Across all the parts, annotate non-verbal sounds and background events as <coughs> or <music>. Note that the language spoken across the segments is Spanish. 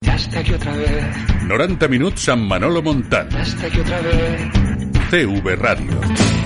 Ya está aquí otra vez. 90 minuts amb Manolo Montal. Ya está aquí otra vez. CV Ràdio.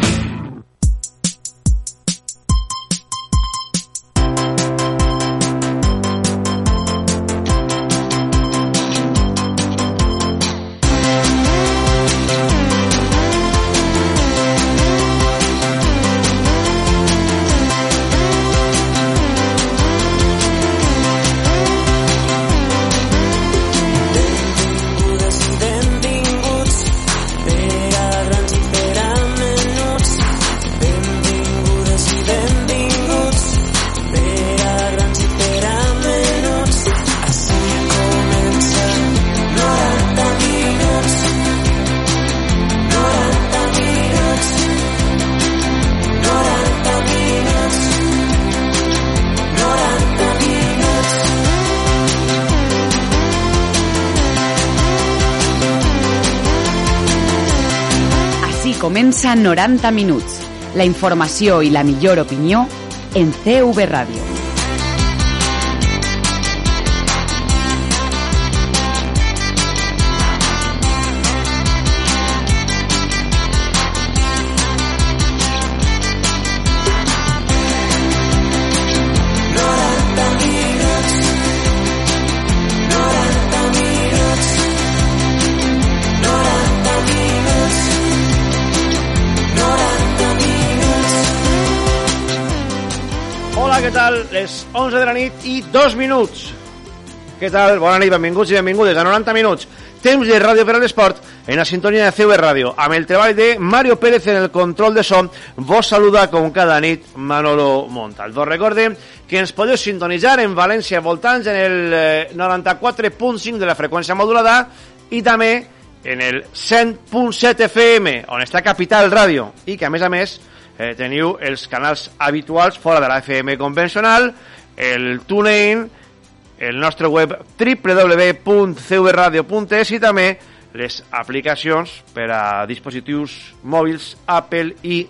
90 minuts. La informació i la millor opinió en CV Ràdio. Tal? Les 11 de la nit i dos minuts. Què tal? Bona nit, benvinguts i benvingudes a 90 minuts. Temps de ràdio per a l'esport en la sintonia de CV Ràdio. Amb el treball de Mario Pérez en el control de son, vos saluda com cada nit Manolo Montal. Vos recorde que ens podeu sintonitzar en València voltants en el eh, 94.5 de la freqüència modulada i també en el 100.7 FM, on està Capital Ràdio, i que a més a més eh, teniu els canals habituals fora de la FM convencional, el TuneIn, el nostre web www.cvradio.es i també les aplicacions per a dispositius mòbils Apple i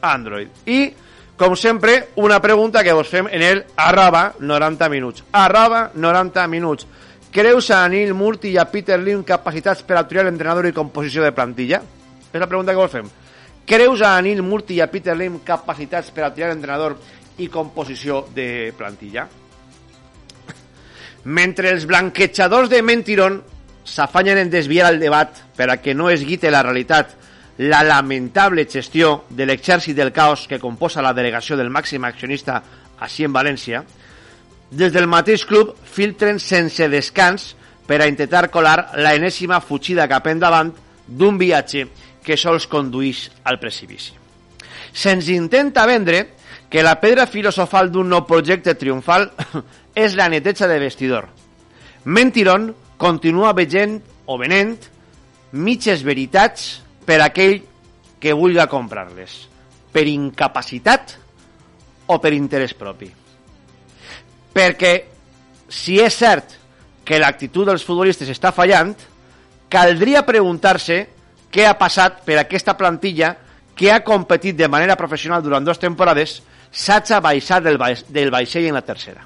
Android. I, com sempre, una pregunta que vos fem en el arroba 90 minuts. Arroba 90 minuts. Creus a Anil Murti i a Peter Lim capacitats per a triar l'entrenador i composició de plantilla? És la pregunta que vos fem. Creus a Anil Murti i a Peter Lim capacitats per a triar entrenador i composició de plantilla? Mentre els blanquejadors de Mentiron s'afanyen en desviar el debat per a que no es guite la realitat la lamentable gestió de l'exèrcit del caos que composa la delegació del màxim accionista així en València, des del mateix club filtren sense descans per a intentar colar la enèsima fugida cap endavant d'un viatge que sols condueix al precipici. Se'ns intenta vendre que la pedra filosofal d'un nou projecte triomfal <coughs> és la neteja de vestidor. Mentiron continua veient o venent mitges veritats per aquell que vulga comprar-les, per incapacitat o per interès propi. Perquè si és cert que l'actitud dels futbolistes està fallant, caldria preguntar-se què ha passat per aquesta plantilla que ha competit de manera professional durant dues temporades s'haja baixat del, del vaixell en la tercera.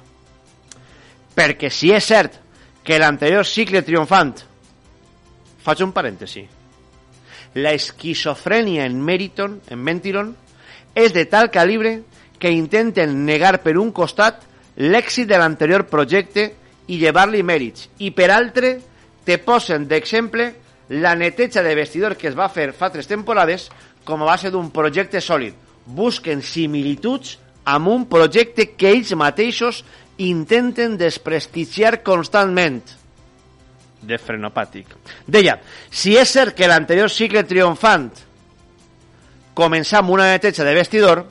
Perquè si és cert que l'anterior cicle triomfant, faig un parèntesi, la esquizofrènia en Meriton, en Mentiron, és de tal calibre que intenten negar per un costat l'èxit de l'anterior projecte i llevar-li mèrits, i per altre te posen d'exemple la neteja de vestidor que es va fer fa tres temporades com a base d'un projecte sòlid. Busquen similituds amb un projecte que ells mateixos intenten desprestigiar constantment de frenopàtic. Deia, si és cert que l'anterior cicle triomfant començà amb una neteja de vestidor,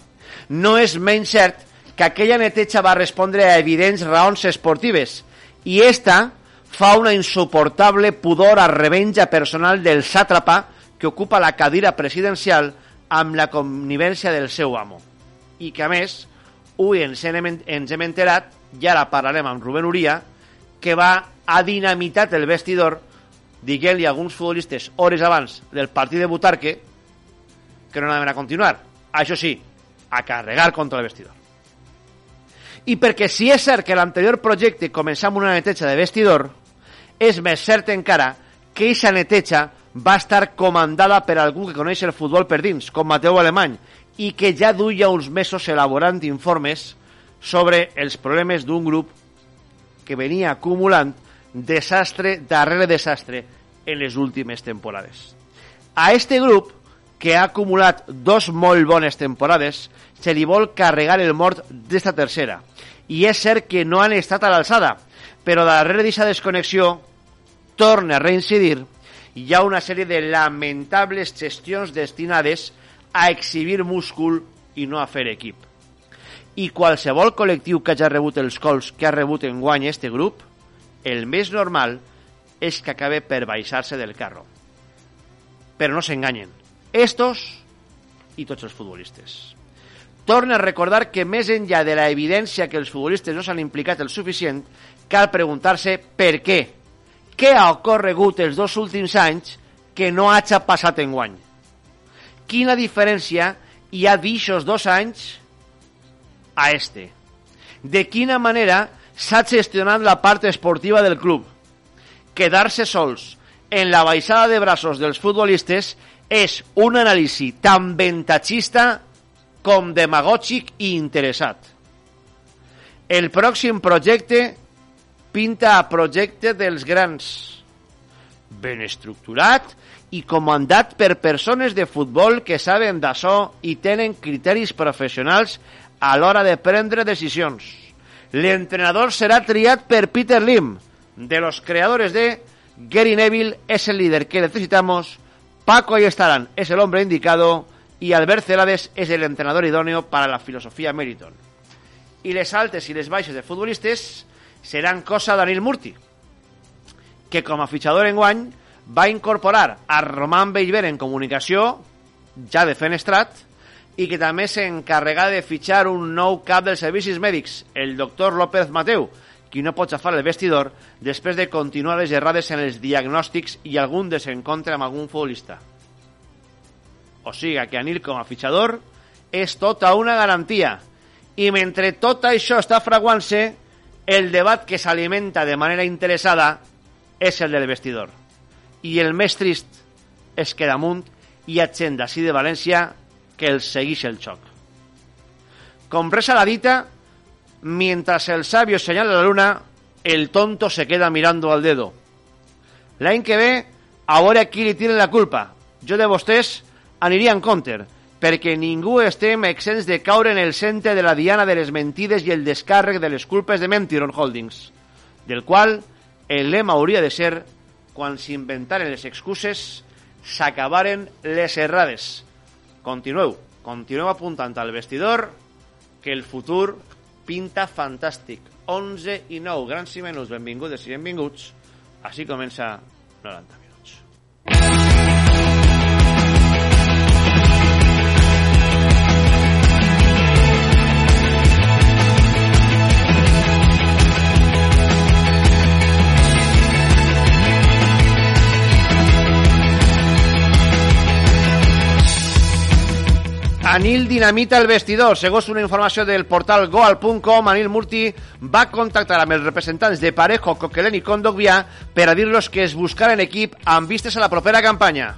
no és menys cert que aquella neteja va respondre a evidents raons esportives i esta fa una insuportable pudor a revenja personal del sàtrapa que ocupa la cadira presidencial amb la connivència del seu amo. I que, a més, avui ens hem, ens hem enterat, i ara parlarem amb Rubén Uria, que va a dinamitat el vestidor dient-li a alguns futbolistes hores abans del partit de Butarque que no anaven a continuar. Això sí, a carregar contra el vestidor. I perquè si és cert que l'anterior projecte començava amb una neteja de vestidor, és més cert encara que aquesta neteja va estar comandada per algú que coneix el futbol per dins, com Mateu Alemany, i que ja duia uns mesos elaborant informes sobre els problemes d'un grup que venia acumulant desastre darrere desastre en les últimes temporades. A este grup, que ha acumulat dos molt bones temporades, se li vol carregar el mort d'esta tercera. I és cert que no han estat a l'alçada, però darrere d'aquesta desconnexió torna a reincidir hi ha una sèrie de lamentables gestions destinades a exhibir múscul i no a fer equip. I qualsevol col·lectiu que hagi rebut els cols que ha rebut en guany este grup, el més normal és que acabe per baixar-se del carro. Però no s'enganyen. Estos i tots els futbolistes. Torna a recordar que més enllà de la evidència que els futbolistes no s'han implicat el suficient, cal preguntar-se per què. Què ha ocorregut els dos últims anys que no hagi passat en guany? Quina diferència hi ha d'ixos dos anys a este? De quina manera s'ha gestionat la part esportiva del club? Quedar-se sols en la baixada de braços dels futbolistes és un anàlisi tan ventatxista com demagògic i interessat. El pròxim projecte pinta a projecte dels grans, ben estructurat i comandat per persones de futbol que saben d'això i tenen criteris professionals a l'hora de prendre decisions. L'entrenador serà triat per Peter Lim, de los creadores de Gary Neville es el líder que necesitamos, Paco Ayestarán es el hombre indicado y Albert Celades es el entrenador idóneo para la filosofía Meriton. I les altes i les baixes de futbolistes seran cosa d'Anil Murti, que com a fitxador en guany va incorporar a Roman Bellver en comunicació, ja de fenestrat, i que també s'encarrega de fitxar un nou cap dels servicis mèdics, el doctor López Mateu, qui no pot xafar el vestidor després de continuar les errades en els diagnòstics i algun desencontre amb algun futbolista. O sigui que Anil com a és tota una garantia. I mentre tot això està fraguant-se, el debat que s'alimenta de manera interessada és el del vestidor. I el més és que damunt hi ha gent d'ací de València que els segueix el xoc. Com resa la dita, mientras el sabio señala la luna, el tonto se queda mirando al dedo. L'any que ve, a veure qui li tiren la culpa. Jo de vostès aniria en compte, perquè ningú estem exents de caure en el centre de la diana de les mentides i el descàrrec de les culpes de Mentiron Holdings, del qual el lema hauria de ser quan s'inventaren les excuses s'acabaren les errades. Continueu, continueu apuntant al vestidor que el futur pinta fantàstic. 11 i 9, grans i menús, benvingudes i benvinguts. Així comença 90 minuts. Anil dinamita el vestidor. Segons una informació del portal goal.com, Anil Murti va contactar amb els representants de Parejo, Coquelin i Condogbià per a dir-los que es buscaren equip amb vistes a la propera campanya.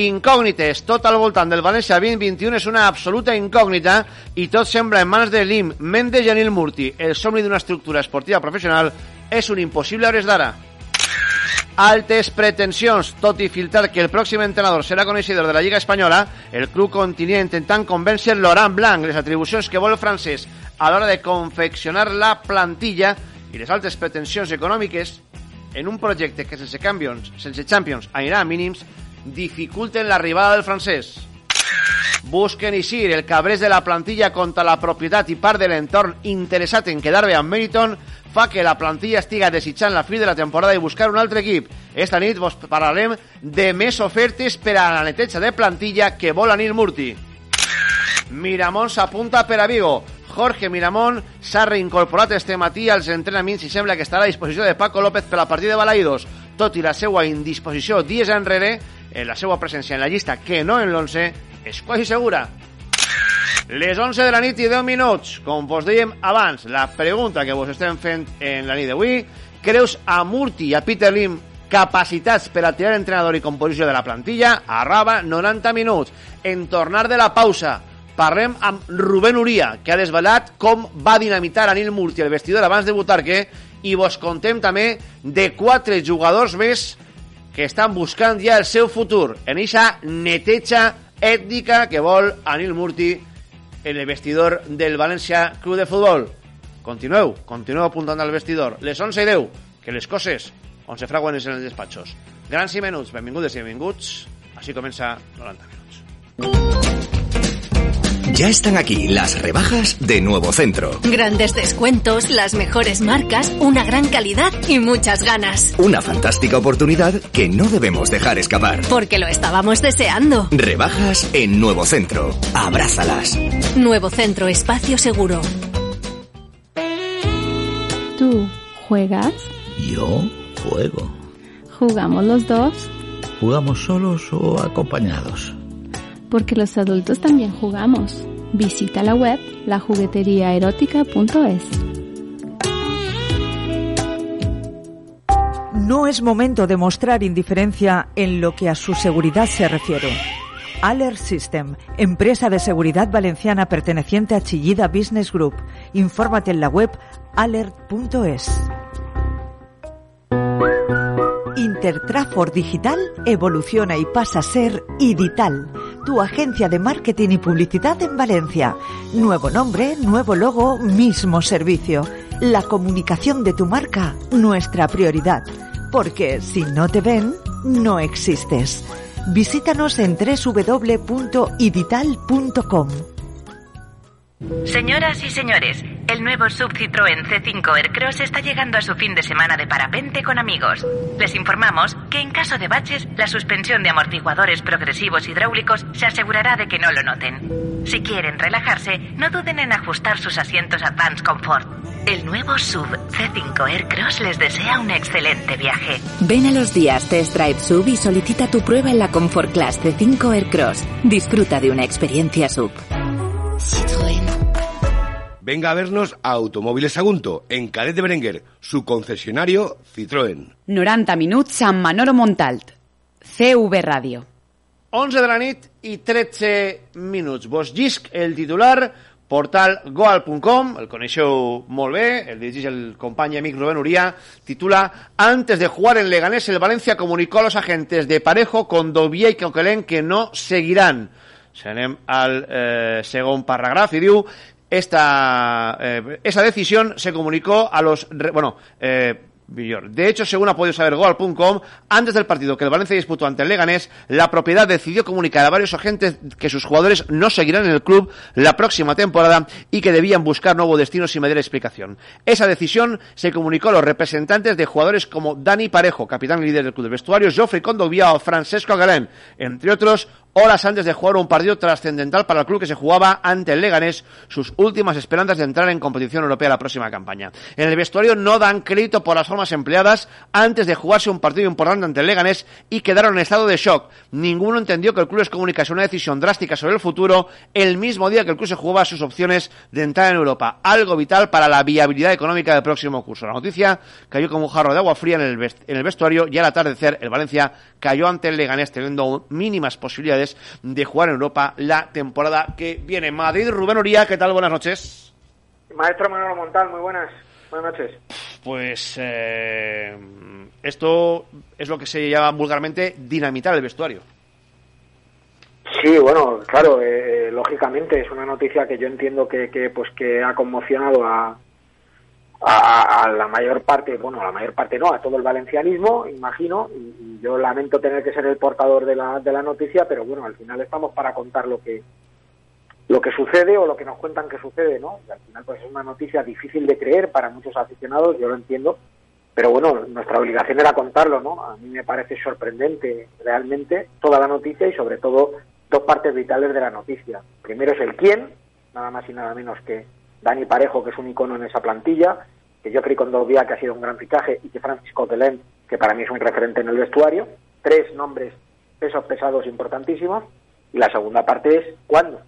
Incògnites. Tot al voltant del València 2021 és una absoluta incògnita i tot sembla en mans de Lim, Mendes i Anil Murti. El somni d'una estructura esportiva professional és un impossible a hores d'ara altes pretensions, tot i filtrar que el pròxim entrenador serà coneixedor de la Lliga Espanyola, el club continua intentant convèncer Laurent Blanc les atribucions que vol el francès a l'hora de confeccionar la plantilla i les altes pretensions econòmiques en un projecte que sense Champions, sense Champions anirà a mínims, dificulten l'arribada del francès. Busquen Isir, el cabrés de la plantilla contra la propietat i part de l'entorn interessat en quedar bé amb Meriton fa que la plantilla estiga desitjant la fi de la temporada i buscar un altre equip. Esta nit vos parlarem de més ofertes per a la neteja de plantilla que vol Anil Murti. Miramón s'apunta per a Vigo. Jorge Miramón s'ha reincorporat este matí als entrenaments i sembla que estarà a disposició de Paco López per la partida de Balaïdos. Tot i la seva indisposició dies enrere, en la seva presència en la llista que no en l'11 és quasi segura. Les 11 de la nit i 10 minuts. Com vos dèiem abans, la pregunta que vos estem fent en la nit d'avui, creus a Murti i a Peter Lim capacitats per a tirar entrenador i composició de la plantilla? Arraba 90 minuts. En tornar de la pausa, parlem amb Rubén Uria, que ha desvelat com va dinamitar Anil Murti el vestidor abans de Butarque i vos contem també de quatre jugadors més que estan buscant ja el seu futur en eixa neteja ètnica que vol Anil Murti en el vestidor del València Club de Futbol. Continueu, continueu apuntant al vestidor. Les 11 i 10, que les coses on se fraguen és en els despatxos. Grans i menuts, benvingudes i benvinguts. Així comença 90 minuts. Ya están aquí las rebajas de Nuevo Centro. Grandes descuentos, las mejores marcas, una gran calidad y muchas ganas. Una fantástica oportunidad que no debemos dejar escapar. Porque lo estábamos deseando. Rebajas en Nuevo Centro. Abrázalas. Nuevo Centro Espacio Seguro. ¿Tú juegas? Yo juego. ¿Jugamos los dos? ¿Jugamos solos o acompañados? Porque los adultos también jugamos. Visita la web lajugueteriaerótica.es. No es momento de mostrar indiferencia en lo que a su seguridad se refiere. Alert System, empresa de seguridad valenciana perteneciente a Chillida Business Group. Infórmate en la web alert.es. Intertrafor Digital evoluciona y pasa a ser Idital, tu agencia de marketing y publicidad en Valencia. Nuevo nombre, nuevo logo, mismo servicio. La comunicación de tu marca, nuestra prioridad. Porque si no te ven, no existes. Visítanos en www.idital.com. Señoras y señores, el nuevo sub Citroën C5 Aircross está llegando a su fin de semana de parapente con amigos. Les informamos que en caso de baches, la suspensión de amortiguadores progresivos hidráulicos se asegurará de que no lo noten. Si quieren relajarse, no duden en ajustar sus asientos Advance Comfort. El nuevo sub C5 Aircross les desea un excelente viaje. Ven a los días Test Drive Sub y solicita tu prueba en la Comfort Class C5 Aircross. Disfruta de una experiencia sub. Venga a vernos a Automóviles Sagunto, en Calet de Berenguer, su concesionario Citroën. 90 minuts amb Manolo Montalt. CV Ràdio. 11 de la nit i 13 minuts. Vos llisc el titular, portal goal.com, el coneixeu molt bé, el dirigeix el company i amic Rubén Uría, titula Antes de jugar en Leganés, el Valencia comunicó a los agentes de Parejo, Condovia i Coquelén que no seguiran. Si anem al eh, segon paràgraf i diu esta, eh, esa decisión se comunicó a los... bueno, eh. De hecho, según ha podido saber Goal.com, antes del partido que el Valencia disputó ante el Leganés, la propiedad decidió comunicar a varios agentes que sus jugadores no seguirán en el club la próxima temporada y que debían buscar nuevo destino sin medir explicación. Esa decisión se comunicó a los representantes de jugadores como Dani Parejo, capitán y líder del club de vestuarios, Geoffrey Condovia o Francesco Galén, entre otros, horas antes de jugar un partido trascendental para el club que se jugaba ante el Leganés, sus últimas esperanzas de entrar en competición europea la próxima campaña. En el vestuario no dan crédito por las formas empleadas antes de jugarse un partido importante ante el Leganés y quedaron en estado de shock. Ninguno entendió que el club les comunicase una decisión drástica sobre el futuro el mismo día que el club se jugaba sus opciones de entrar en Europa, algo vital para la viabilidad económica del próximo curso. La noticia cayó como un jarro de agua fría en el, en el vestuario y al atardecer el Valencia cayó ante el Leganés teniendo mínimas posibilidades de jugar en Europa la temporada que viene. Madrid, Rubén Uría, ¿qué tal? Buenas noches. Maestro Manolo Montal, muy buenas. Buenas noches. Pues eh, esto es lo que se llama vulgarmente dinamitar el vestuario. Sí, bueno, claro, eh, lógicamente es una noticia que yo entiendo que, que pues que ha conmocionado a, a, la mayor parte, bueno, a la mayor parte no, a todo el valencianismo, imagino, y, y yo lamento tener que ser el portador de la, de la noticia, pero bueno, al final estamos para contar lo que lo que sucede o lo que nos cuentan que sucede, ¿no? Y al final pues es una noticia difícil de creer para muchos aficionados, yo lo entiendo, pero bueno, nuestra obligación era contarlo, ¿no? A mí me parece sorprendente realmente toda la noticia y sobre todo dos partes vitales de la noticia. Primero es el quién, nada más y nada menos que Dani Parejo, que es un icono en esa plantilla, que Geoffrey Condovia, que ha sido un gran fichaje, y que Francisco Delén, que para mí es un referente en el vestuario. Tres nombres pesos pesados importantísimos. Y la segunda parte es ¿cuándo?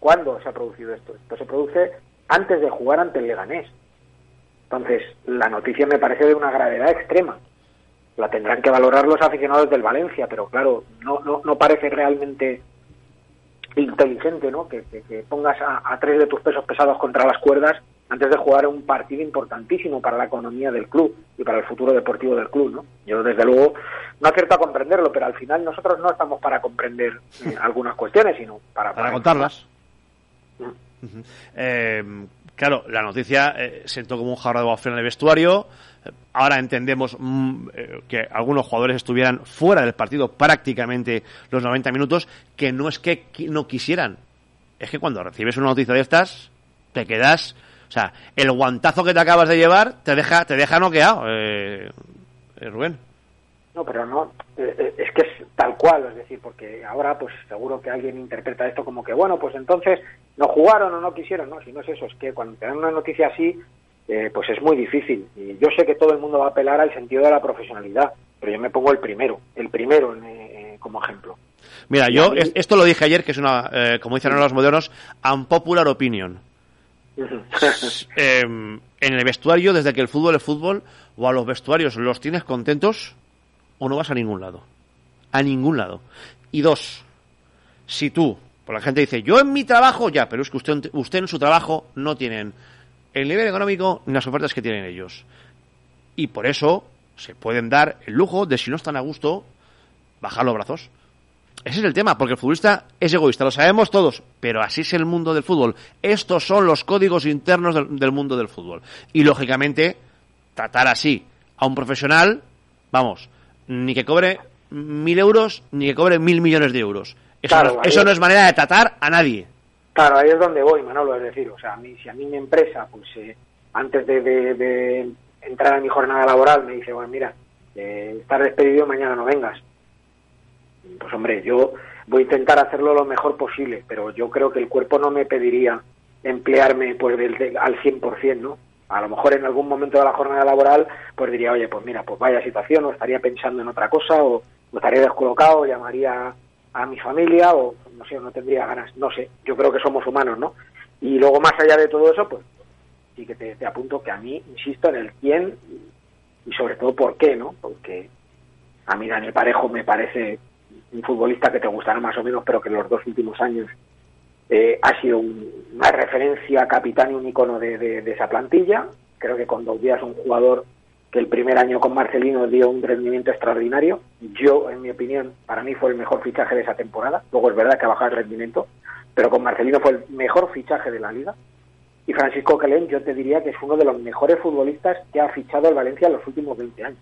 ¿Cuándo se ha producido esto? Esto se produce antes de jugar ante el Leganés. Entonces, la noticia me parece de una gravedad extrema. La tendrán que valorar los aficionados del Valencia, pero claro, no, no, no parece realmente inteligente, ¿no? Que, que- pongas a tres de tus pesos pesados contra las cuerdas antes de jugar un partido importantísimo para la economía del club y para el futuro deportivo del club, ¿no? Yo, desde luego, no acierto a comprenderlo, pero al final nosotros no estamos para comprender eh, <laughs> algunas cuestiones, sino para... Para contarlas. Ujú. Eh, claro, la noticia eh, sentó como un jarro de agua fría en el vestuario. Ahora entendemos mm, que algunos jugadores estuvieran fuera del partido prácticamente los 90 minutos, que no es que qui- no quisieran. Es que cuando recibes una noticia de estas, te quedas... O sea, el guantazo que te acabas de llevar te deja, te deja noqueado, eh, eh, Rubén. No, pero no, eh, eh, es que es tal cual, es decir, porque ahora pues seguro que alguien interpreta esto como que, bueno, pues entonces no jugaron o no quisieron, no, si no es eso, es que cuando te dan una noticia así, eh, pues es muy difícil. Y yo sé que todo el mundo va a apelar al sentido de la profesionalidad, pero yo me pongo el primero, el primero en, eh, como ejemplo. Mira, yo mí- esto lo dije ayer, que es una, como dicen ahora los modernos, unpopular opinion. <laughs> Eh, en el vestuario, desde que el fútbol es fútbol, o a los vestuarios los tienes contentos, o no vas a ningún lado. A ningún lado. Y dos, si tú, por la gente dice, yo en mi trabajo, ya, pero es que usted, usted en su trabajo no tienen el nivel económico ni las ofertas que tienen ellos. Y por eso se pueden dar el lujo de, si no están a gusto, bajar los brazos. Ese es el tema, porque el futbolista es egoísta, lo sabemos todos, pero así es el mundo del fútbol. Estos son los códigos internos del, del mundo del fútbol. Y lógicamente, tratar así a un profesional, vamos, ni que cobre mil euros, ni que cobre mil millones de euros. Eso, Claro, no, eso es- no es manera de tratar a nadie. Claro, ahí es donde voy, Manolo, es decir, o sea, a mí, si a mí mi empresa, pues eh, antes de, de- de entrar a mi jornada laboral me dice, bueno, mira, eh, estás despedido, mañana no vengas. Pues hombre, yo voy a intentar hacerlo lo mejor posible, pero yo creo que el cuerpo no me pediría emplearme pues del, del- al 100%, ¿no? A lo mejor en algún momento de la jornada laboral pues diría, oye, pues mira, pues vaya situación, o estaría pensando en otra cosa, o, estaría descolocado, o llamaría a mi familia, o no sé, no tendría ganas, no sé, yo creo que somos humanos, ¿no? Y luego más allá de todo eso, pues sí que te, apunto que a mí, insisto, en el quién y sobre todo por qué, ¿no? Porque a mí Daniel Parejo me parece un futbolista que te gustará más o menos, pero que en los dos últimos años eh, ha sido un- una referencia capitán y un icono de, esa plantilla. Creo que con dos días un jugador que el primer año con Marcelino dio un rendimiento extraordinario. Yo, en mi opinión, para mí fue el mejor fichaje de esa temporada. Luego es verdad que ha bajado el rendimiento, pero con Marcelino fue el mejor fichaje de la liga. Y Francisco Calén, yo te diría que es uno de los mejores futbolistas que ha fichado el Valencia en los últimos 20 años.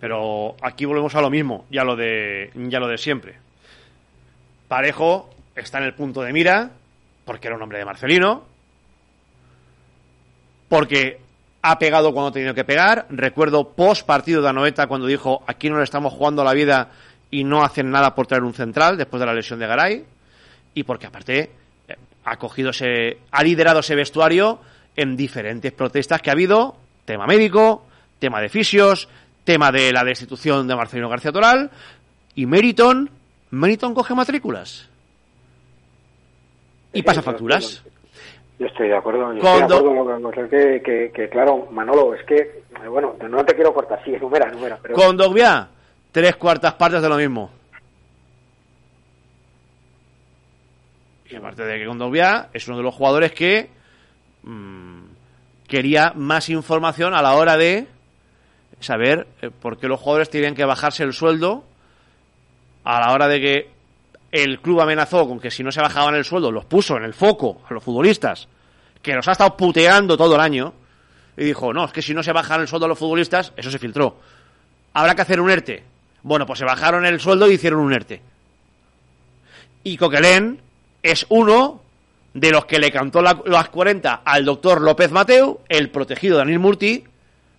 Pero aquí volvemos a lo mismo, ya lo de, ya lo de siempre. Parejo está en el punto de mira, porque era un hombre de Marcelino, porque ha pegado cuando ha tenido que pegar. Recuerdo post partido de Anoeta cuando dijo aquí no le estamos jugando la vida y no hacen nada por traer un central después de la lesión de Garay. Y porque aparte ha cogido ese, ha liderado ese vestuario en diferentes protestas que ha habido, tema médico, tema de fisios, tema de la destitución de Marcelino García Toral y Meriton, Meriton coge matrículas y pasa facturas. Yo estoy de acuerdo. Yo Cuando- estoy de acuerdo con que, que, que, claro, Manolo, es que, eh, bueno, no te quiero cortar, sí, enumera, enumera. Pero... Con Dogbia, tres cuartas partes de lo mismo. Y aparte de que Kondogbia es uno de los jugadores que mm, quería más información a la hora de saber eh, por qué los jugadores tenían que bajarse el sueldo a la hora de que el club amenazó con que si no se bajaban el sueldo los puso en el foco a los futbolistas que los ha estado puteando todo el año y dijo, no, es que si no se bajan el sueldo a los futbolistas, eso se filtró. Habrá que hacer un ERTE. Bueno, pues se bajaron el sueldo y hicieron un ERTE. Y Coquelén es uno de los que le cantó la- las 40 al doctor López Mateu, el protegido Daniel Murti,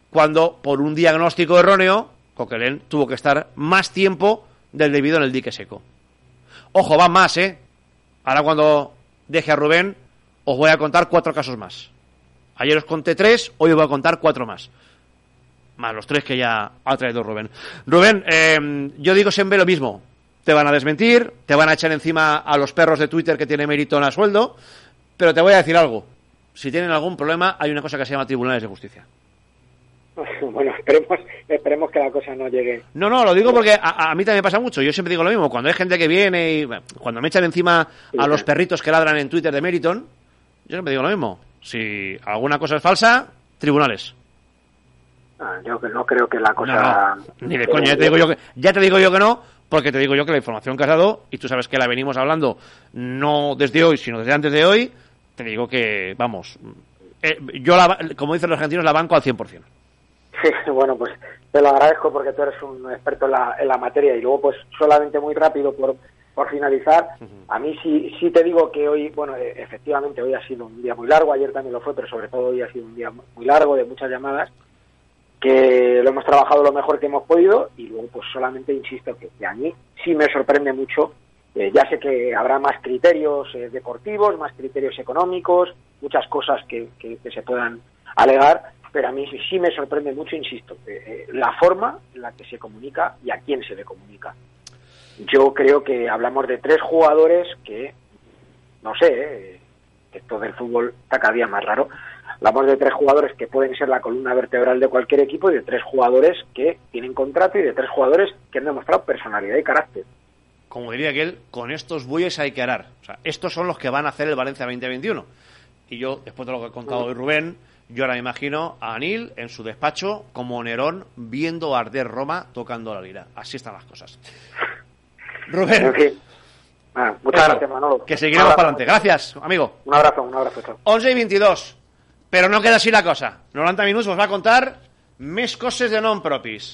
cuando por un diagnóstico erróneo, Coquelin tuvo que estar más tiempo del debido en el dique seco. Ojo, va más, ¿eh? Ahora cuando deje a Rubén, os voy a contar cuatro casos más. Ayer os conté tres, hoy os voy a contar cuatro más. Más los tres que ya ha traído Rubén. Rubén, eh, yo digo siempre lo mismo. Te van a desmentir, te van a echar encima a los perros de Twitter que tiene mérito a sueldo, pero te voy a decir algo. Si tienen algún problema, hay una cosa que se llama tribunales de justicia. <laughs> Bueno, esperemos, esperemos que la cosa no llegue. No, no, lo digo porque a, a mí también me pasa mucho. Yo siempre digo lo mismo. Cuando hay gente que viene y bueno, cuando me echan encima a los perritos que ladran en Twitter de Meriton, yo siempre digo lo mismo. Si alguna cosa es falsa, tribunales. Ah, yo que no creo que la cosa... No, no, ni de coña. Ya te, digo yo que, ya te digo yo que no, porque te digo yo que la información que has dado, y tú sabes que la venimos hablando no desde hoy, sino desde antes de hoy, te digo que, vamos, eh, yo, la, como dicen los argentinos, la banco al 100%. Sí, <laughs> bueno, pues te lo agradezco porque tú eres un experto en la, en la materia y luego pues solamente muy rápido por, por finalizar, a mí sí, sí te digo que hoy, bueno, eh, efectivamente hoy ha sido un día muy largo, ayer también lo fue, pero sobre todo hoy ha sido un día muy largo de muchas llamadas que lo hemos trabajado lo mejor que hemos podido y luego pues solamente insisto que, que a mí sí me sorprende mucho eh, ya sé que habrá más criterios eh, deportivos, más criterios económicos, muchas cosas que, que, que se puedan alegar, pero a mí sí, me sorprende mucho, insisto, eh, la forma en la que se comunica y a quién se le comunica. Yo creo que hablamos de tres jugadores que, no sé, eh, esto del fútbol está cada día más raro, hablamos de tres jugadores que pueden ser la columna vertebral de cualquier equipo y de tres jugadores que tienen contrato y de tres jugadores que han demostrado personalidad y carácter como diría aquel, con estos bueyes hay que arar. O sea, estos son los que van a hacer el Valencia 2021. Y yo, después de lo que ha contado hoy Rubén, yo ahora me imagino a Anil en su despacho como Nerón viendo arder Roma tocando la lira. Así están las cosas. Rubén. Ah, muchas Eso, gracias, Manolo. Que seguiremos para adelante. Gracias, amigo. Un abrazo, un abrazo. Chao. 11 y 22. Però no queda així la cosa. 90 minuts vos va contar més coses de nom propis.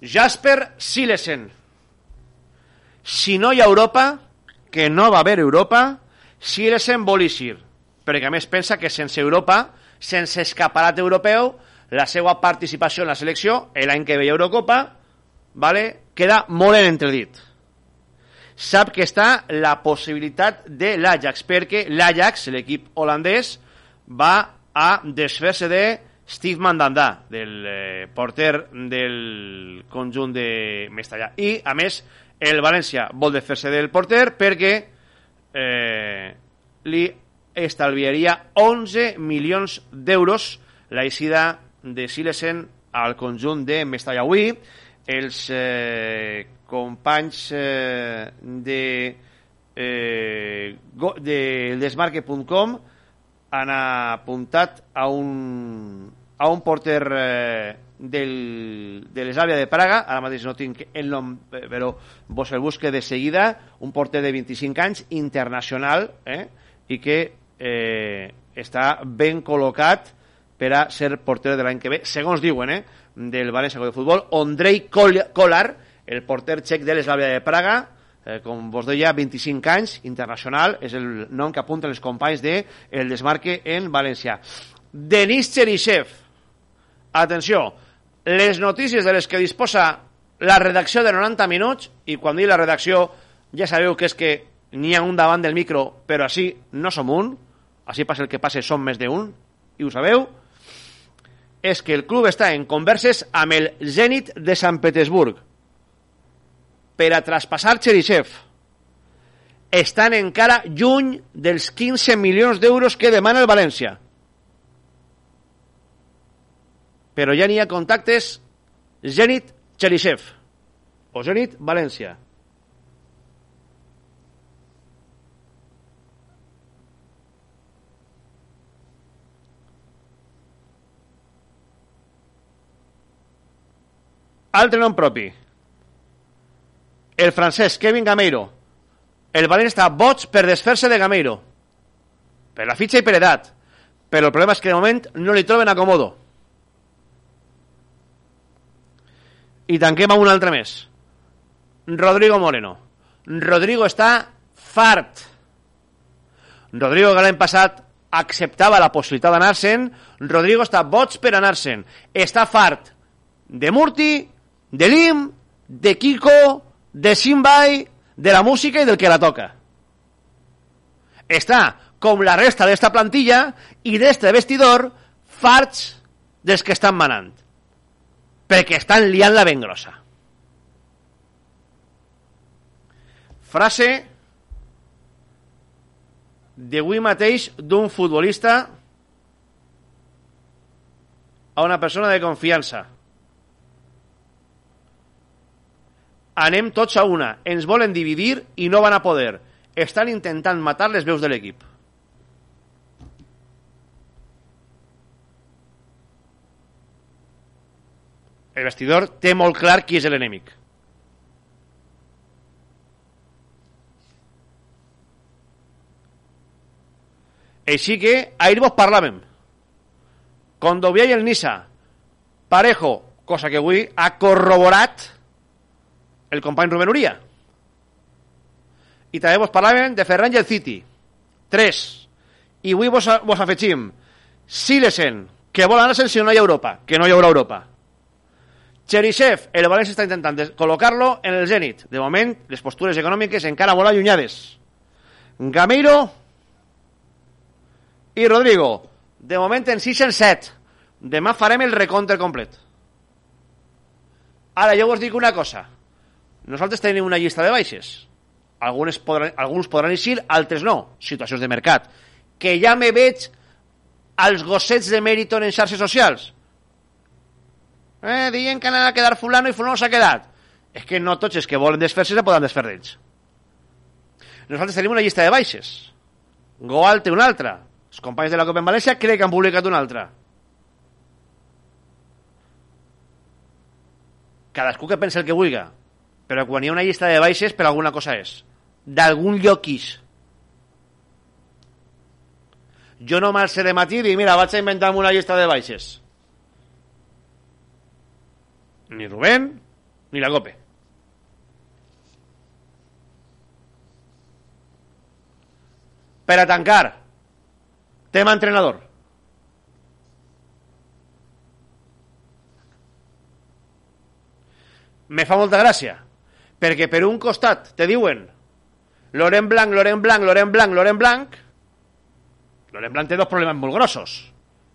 Jasper Silesen. Si no hi ha Europa, que no va haver Europa, Silesen vol eixir. Perquè a més pensa que sense Europa, sense escaparat europeu, la seva participació en la selecció, l'any que ve Eurocopa, vale, queda molt en entredit sap que està la possibilitat de l'Ajax, perquè l'Ajax, l'equip holandès, va a desfer-se de Steve Mandanda, del eh, porter del conjunt de Mestallà. I, a més, el València vol desfer-se del porter perquè eh, li estalviaria 11 milions d'euros la eixida de Silesen al conjunt de Mestalla. Avui, els eh, companys eh, de, eh, go- de desmarque.com han apuntat a un, a un porter eh, del, de l'Eslàvia de Praga, ara mateix no tinc el nom, però vos el busque de seguida, un porter de 25 anys, internacional, eh, i que eh, està ben col·locat per a ser porter de l'any que ve, segons diuen, eh, del València de Futbol, Ondrej Kolar, el porter txec de l'Eslàvia de Praga, eh, com vos deia, 25 anys, internacional, és el nom que apunten els companys de El Desmarque en València. Denis Cherisev, atenció, les notícies de les que disposa la redacció de 90 minuts, i quan dic la redacció ja sabeu que és que n'hi ha un davant del micro, però així no som un, així passa el que passe, som més d'un, i ho sabeu, és que el club està en converses amb el Zenit de Sant Petersburg per a traspassar Cherisev. Estan encara lluny dels 15 milions d'euros que demana el València. Però ja n'hi ha contactes Zenit Cherisev o Zenit Altre nom propi. El francès Kevin Gameiro. El València està boig per desfer-se de Gameiro. Per la fitxa i per edat. Però el problema és que de moment no li troben acomodo. I tanquem amb un altre més. Rodrigo Moreno. Rodrigo està fart. Rodrigo que l'any passat acceptava la possibilitat d'anar-se'n, Rodrigo està boig per anar-se'n. Està fart de Murti, de Lim, de Kiko, de Simbay, de la música i del que la toca. Està, com la resta d'esta plantilla i d'este vestidor, farts dels que estan manant. Perquè estan liant la ben grossa. Frase d'avui mateix d'un futbolista a una persona de confiança. Anem tots a una. Ens volen dividir i no van a poder. Estan intentant matar les veus de l'equip. El vestidor té molt clar qui és l'enemic. Així que ahir vos parlàvem. Condovia i el Nissa. Parejo, cosa que avui ha corroborat el company Rubén Uria. I també vos parlàvem de Ferran City. Tres. I avui vos, vos Silesen, que vol anar-se'n si no hi ha Europa, que no hi haurà Europa. Cherisev, el València està intentant col·locar-lo en el Zenit. De moment, les postures econòmiques encara molt allunyades. Gameiro i Rodrigo, de moment en 6 en 7. Demà farem el recompte complet. Ara, jo vos dic una cosa. Nosaltres tenim una llista de baixes. Algunes podran, alguns podran eixir, altres no. Situacions de mercat. Que ja me veig als gossets de Meriton en xarxes socials. Eh, diuen que anava a quedar fulano i fulano s'ha quedat. És que no tots els que volen desfer-se se poden desfer d'ells. Nosaltres tenim una llista de baixes. Goal té una altra. Els companys de la Copa en València crec que han publicat una altra. Cadascú que pensa el que vulgui, però quan hi ha una llista de baixes per alguna cosa és. D'algun lloquís. Jo no sé de matí i mira, vaig a inventar una llista de baixes. Ni Rubén, ni la Cope. Per a tancar, tema entrenador. Me fa molta gràcia, perquè per un costat te diuen Loren Blanc, Loren Blanc, Loren Blanc, Loren Blanc, Loren Blanc té dos problemes molt grossos.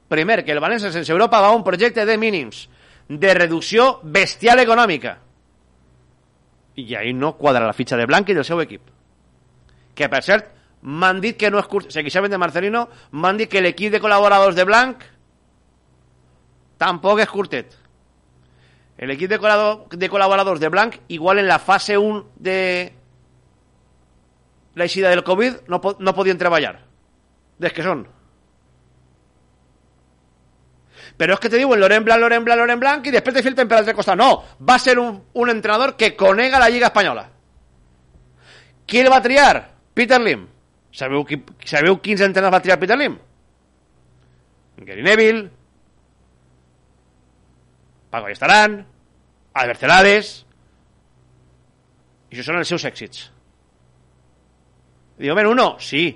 Primer, que el València sense Europa va a un projecte de mínims, de reducció bestial econòmica. I ahí no quadra la fitxa de Blanc i del seu equip. Que, per cert, m'han dit que no és curt... Se queixaven de Marcelino, m'han dit que l'equip de col·laboradors de Blanc tampoc és curtet. L'equip de, de col·laboradors de Blanc, igual en la fase 1 de l'eixida del Covid, no, no podien treballar. Des que són. Però és que te diuen Loren Blanc, Loren Blanc, Loren Blanc i després te filten per l'altre costat. No, va ser un, entrenador que conega la Lliga Espanyola. Qui el va triar? Peter Lim. Sabeu, qui, sabeu quins entrenadors va triar Peter Lim? Gary Neville, Paco Estarán, Albert Celades, i això són els seus èxits. Diu, Nuno, sí,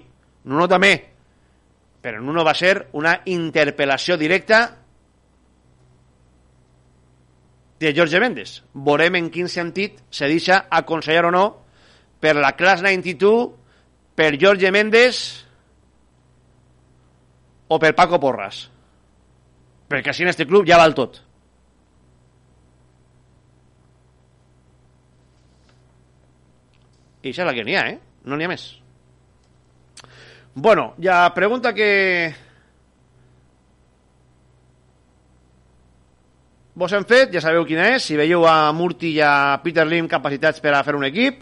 Nuno també, però Nuno va ser una interpel·lació directa de Jorge Méndez. Veurem en quin sentit se deixa aconsellar o no per la Class 92, per Jorge Méndez o per Paco Porras. Perquè així en este club ja val tot. I això és la que n'hi eh? No n'hi ha més. Bueno, ja pregunta que... Vos hem fet, ja sabeu quina és, si veieu a Murti i a Peter Lim capacitats per a fer un equip,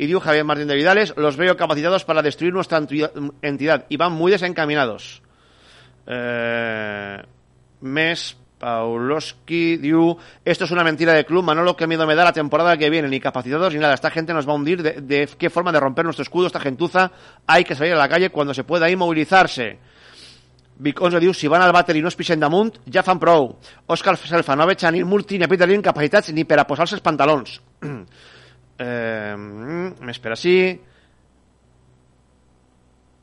y diu Javier Martín de Vidales, los veo capacitados para destruir nuestra entidad y van muy desencaminados. Eh, Mes Pauloski diu, esto es una mentira de club, Manolo, qué miedo me da la temporada que viene, ni capacitados ni nada, esta gente nos va a hundir, de, qué forma de romper nuestro escudo, esta gentuza, hay que salir a la calle cuando se pueda inmovilizarse. Vic 11 diu, si van al vàter i no es pixen damunt, ja fan prou. Òscar Selfa, no veig a ni Multi ni a Peter Lin capacitats ni per a posar-se els pantalons. <clears throat> eh, així.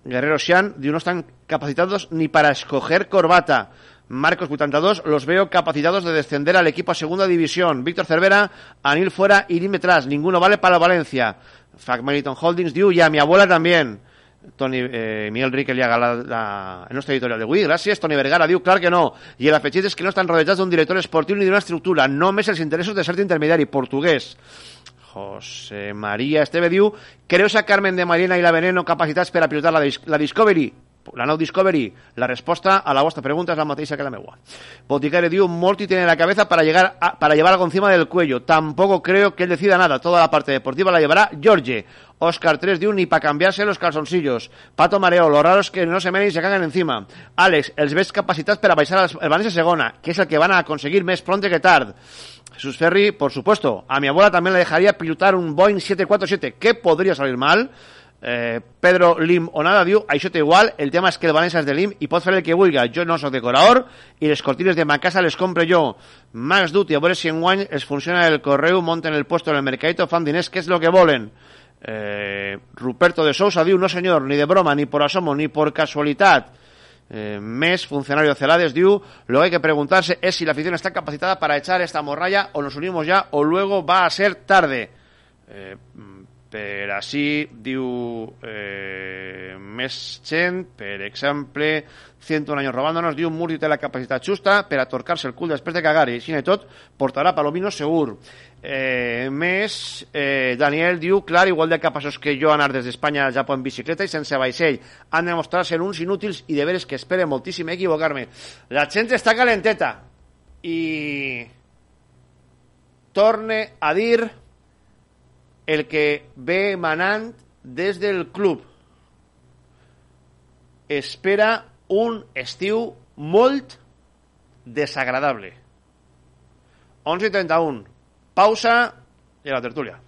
Guerrero Xian, de no están capacitados ni para escoger corbata. Marcos 82, los veo capacitados de descender al equipo a segunda división. Víctor Cervera, Anil fuera y dime tras. Ninguno vale para Valencia. Fac Holdings, Diu y a mi abuela también. Toni, eh, Miguel Riquel la, la, la, el nostre editorial de Wii, gràcies. Toni Vergara diu, clar que no. I l'afegit és que no estan rodejats d'un director esportiu ni d'una estructura, només els interessos de cert intermediari portuguès. José María Esteve diu, creus a Carmen de Marina i la Veneno capacitats per a pilotar la Discovery? La nou Discovery, la resposta a la vostra pregunta és la mateixa que la meua. Boticario diu, Morty tiene la cabeza para, llegar para llevar algo encima del cuello. Tampoco creo que él decida nada. Toda la parte deportiva la llevará George. Oscar 3 diu, ni para cambiarse los calzoncillos. Pato Mareo, lo raro es que no se menen y se cagan encima. Alex, els ves capacitats per a baixar el segona, que és el que van a conseguir més pronte que tard. Jesús Ferri, por supuesto. A mi abuela también le dejaría pilotar un Boeing 747. ¿Qué podría salir mal? Eh, Pedro Lim o nada diu, això té igual, el tema és que el València és de Lim i pot el que vulga, jo no sóc decorador i les cortines de ma casa les compre jo. Max Duty, a veure si enguany es funciona el correu, monten el puesto en el mercadito fan què és lo que volen. Eh, Ruperto de Sousa diu, no senyor, ni de broma, ni por asomo, ni por casualitat eh, Mes, funcionario Celades, diu, lo que hay que preguntarse es si la afición está capacitada para echar esta morralla o nos unimos ya o luego va a ser tarde. Eh, per així diu eh, més gent, per exemple 101 anys robándonos, diu Murti té la capacitat justa per a torcar-se el cul després de cagar i així i tot portarà palomino segur. Eh, més eh, Daniel diu, clar, igual de capaços que jo anar des d'Espanya al Japó en bicicleta i sense vaixell, han de mostrar ser uns inútils i de veres que espere moltíssim equivocar-me. La gent està calenteta i torne a dir el que ve manant des del club. Espera un estiu molt desagradable. 11 y 31. Pausa y a la tertulia.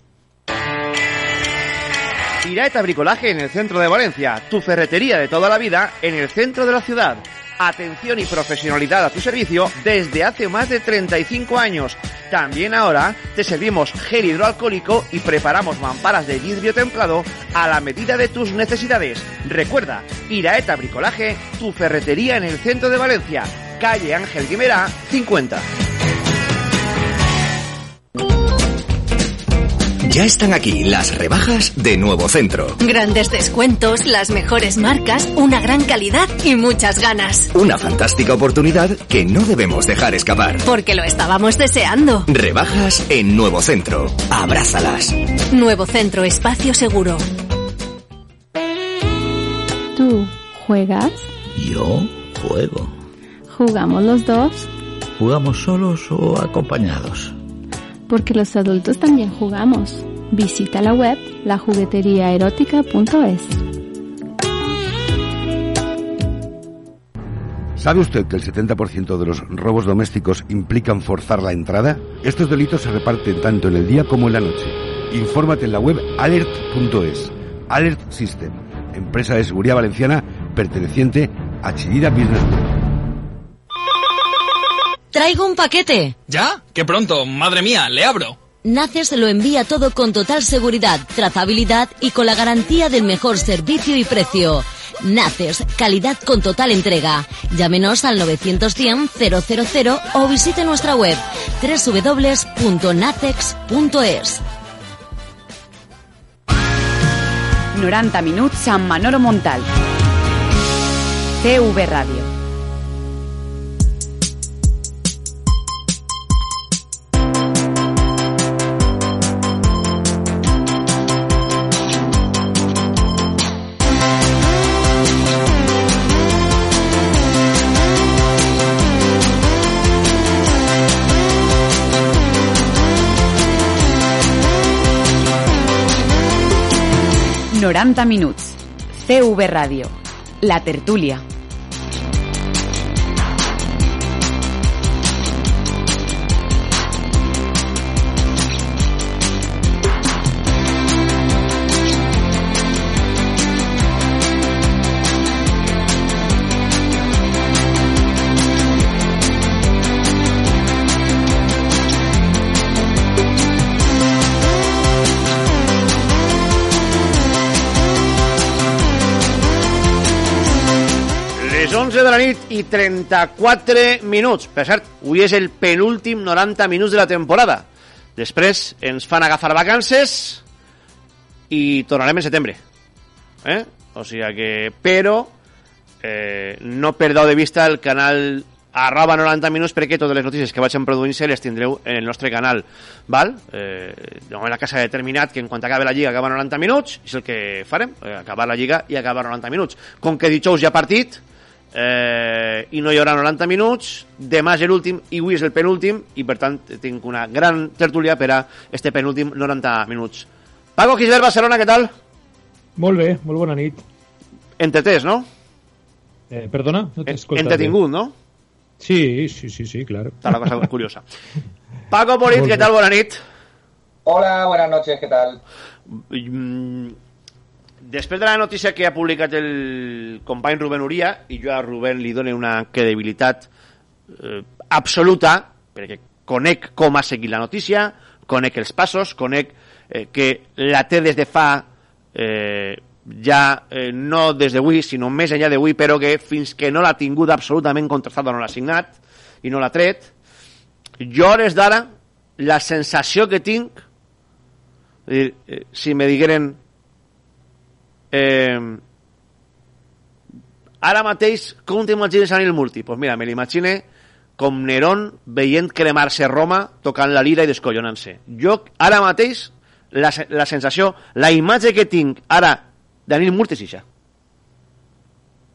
Iraeta Bricolaje en el centro de Valencia. Tu ferretería de toda la vida en el centro de la ciudad. Atención y profesionalidad a tu servicio desde hace más de 35 años. También ahora te servimos gel hidroalcohólico y preparamos mamparas de vidrio templado a la medida de tus necesidades. Recuerda, Iraeta Bricolaje, tu ferretería en el centro de Valencia, calle Ángel Guimera, 50. Ya están aquí las rebajas de Nuevo Centro. Grandes descuentos, las mejores marcas, una gran calidad y muchas ganas. Una fantástica oportunidad que no debemos dejar escapar. Porque lo estábamos deseando. Rebajas en Nuevo Centro. Abrázalas. Nuevo Centro Espacio Seguro. ¿Tú juegas? Yo juego. ¿Jugamos los dos? ¿Jugamos solos o acompañados? Porque los adultos también jugamos. Visita la web lajugueteriaerótica.es. ¿Sabe usted que el 70% de los robos domésticos implican forzar la entrada? Estos delitos se reparten tanto en el día como en la noche. Infórmate en la web alert.es. Alert System, empresa de seguridad valenciana perteneciente a Chirida Business traigo un paquete. ¿Ya? ¡Qué pronto! ¡Madre mía! ¡Le abro! Naces lo envía todo con total seguridad, trazabilidad y con la garantía del mejor servicio y precio. Naces, calidad con total entrega. Llámenos al 910-000 o visite nuestra web www.nacex.es. 90 minuts amb Manolo Montal. TV Radio. 90 minuts. CV Ràdio. La tertúlia. 11 de la nit i 34 minuts. Per cert, avui és el penúltim 90 minuts de la temporada. Després ens fan agafar vacances i tornarem en setembre. Eh? O sigui que... Però eh, no perdeu de vista el canal arroba 90 minuts perquè totes les notícies que vagin produint-se les tindreu en el nostre canal val? Eh, de moment la casa ha determinat que en quan acabi la Lliga acaba 90 minuts és el que farem, eh, acabar la Lliga i acabar 90 minuts com que dijous hi ha partit eh, i no hi haurà 90 minuts demà és l'últim i avui és el penúltim i per tant tinc una gran tertúlia per a este penúltim 90 minuts Paco Gisbert, Barcelona, què tal? Molt bé, molt bona nit Entretès, no? Eh, perdona, no t'he escoltat Entretingut, no? Sí, sí, sí, sí, claro. Está la cosa curiosa. <laughs> Paco Polit, ¿qué tal? Buenas nit. Hola, buenas noches, ¿qué tal? Mm, Després de la notícia que ha publicat el company Rubén Uria, i jo a Rubén li dono una credibilitat eh, absoluta, perquè conec com ha seguit la notícia, conec els passos, conec eh, que la té des de fa eh, ja eh, no des d'avui, sinó més enllà d'avui, però que fins que no l'ha tingut absolutament contrastada no l'ha signat i no l'ha tret, jo hores d'ara la sensació que tinc dir, eh, si me digueren eh, ara mateix com t'imagines en el multi? Pues mira, me l'imagine com Nerón veient cremar-se Roma tocant la lira i descollonant-se. Jo ara la, la la imatge que tinc ara Daniel Murtesilla.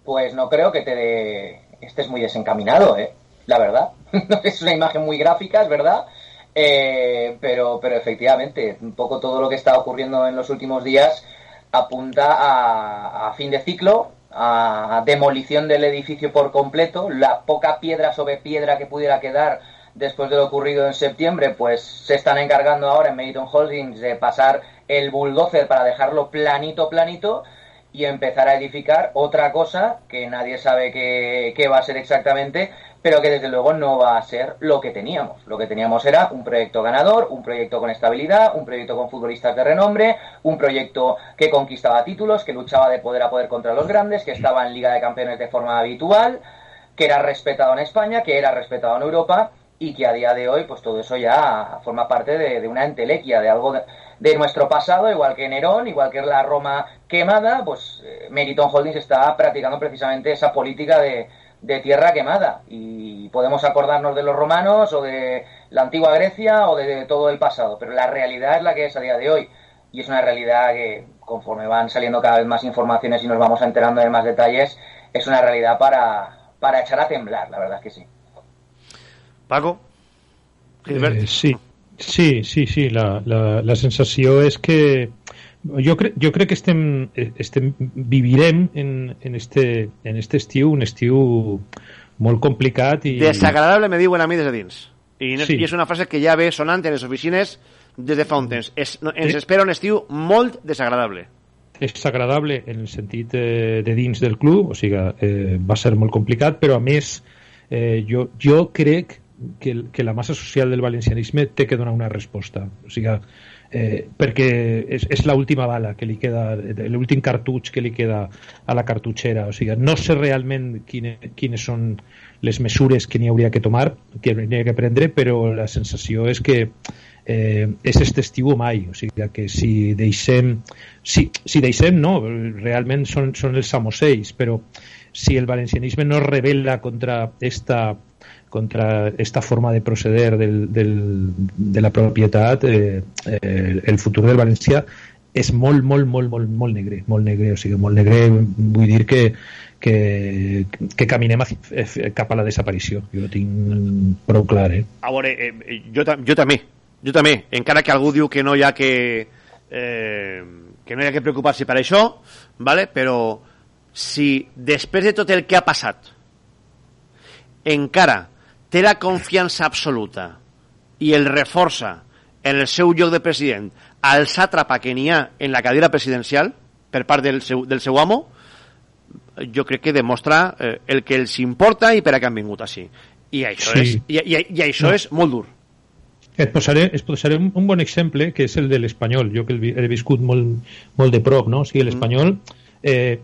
Pues no creo que te estés muy desencaminado, ¿eh? la verdad. <laughs> es una imagen muy gráfica, es verdad. Eh, pero, pero efectivamente, un poco todo lo que está ocurriendo en los últimos días apunta a, fin de ciclo, a, demolición del edificio por completo. La poca piedra sobre piedra que pudiera quedar después de lo ocurrido en septiembre, pues se están encargando ahora en Meriton Holdings de pasar el bulldozer para dejarlo planito, planito y empezar a edificar otra cosa que nadie sabe qué va a ser exactamente, pero que desde luego no va a ser lo que teníamos. Lo que teníamos era un proyecto ganador, un proyecto con estabilidad, un proyecto con futbolistas de renombre, un proyecto que conquistaba títulos, que luchaba de poder a poder contra los grandes, que estaba en Liga de Campeones de forma habitual, que era respetado en España, que era respetado en Europa y que a día de hoy pues todo eso ya forma parte de, una entelequia, de algo de, de, nuestro pasado, igual que Nerón, igual que la Roma quemada, pues eh, Meriton Holdings está practicando precisamente esa política de, de, tierra quemada y podemos acordarnos de los romanos o de la antigua Grecia o de, todo el pasado, pero la realidad es la que es a día de hoy y es una realidad que conforme van saliendo cada vez más informaciones y nos vamos enterando de más detalles, es una realidad para, para echar a temblar, la verdad es que sí. Paco? Eh, sí, sí, sí, sí. La, la, la sensació és que jo, cre jo crec que estem, estem vivirem en, en, este, en este estiu, un estiu molt complicat i... Desagradable me diuen a mi des de dins. I, sí. I és una frase que ja ve sonant en les oficines des de fa un temps. Es, no, ens sí. espera un estiu molt desagradable. Desagradable en el sentit eh, de dins del club, o sigui, eh, va ser molt complicat, però a més eh, jo, jo crec que, que la massa social del valencianisme té que donar una resposta. O sigui, eh, perquè és, és l'última bala que li queda, l'últim cartuig que li queda a la cartutxera. O sigui, no sé realment quine, quines són les mesures que n'hi hauria que tomar, que n'hi hauria que prendre, però la sensació és que eh, és este estiu o mai, o sigui que si deixem si, si deixem, no, realment són, són els samosells, però si el valencianisme no revela contra esta contra esta forma de proceder del, del, de la propietat, eh, eh, el futur del València és molt, molt, molt, molt, molt negre, molt negre, o sigui, molt negre vull dir que, que, que caminem a, cap a la desaparició. Jo ho tinc prou clar, eh? A veure, eh, jo, jo també, jo també, encara que algú diu que no hi ha que eh, que no hi ha que preocupar-se per això, vale? però si després de tot el que ha passat encara té la confiança absoluta i el reforça en el seu lloc de president al sàtrapa que n'hi ha en la cadira presidencial per part del seu, del seu amo, jo crec que demostra eh, el que els importa i per a què han vingut així. I això, sí. és, i, i, i això no. és molt dur. Et posaré, et posaré un, un bon exemple, que és el de l'Espanyol. Jo que he viscut molt, molt de prop, no? O sigui, l'Espanyol... Eh,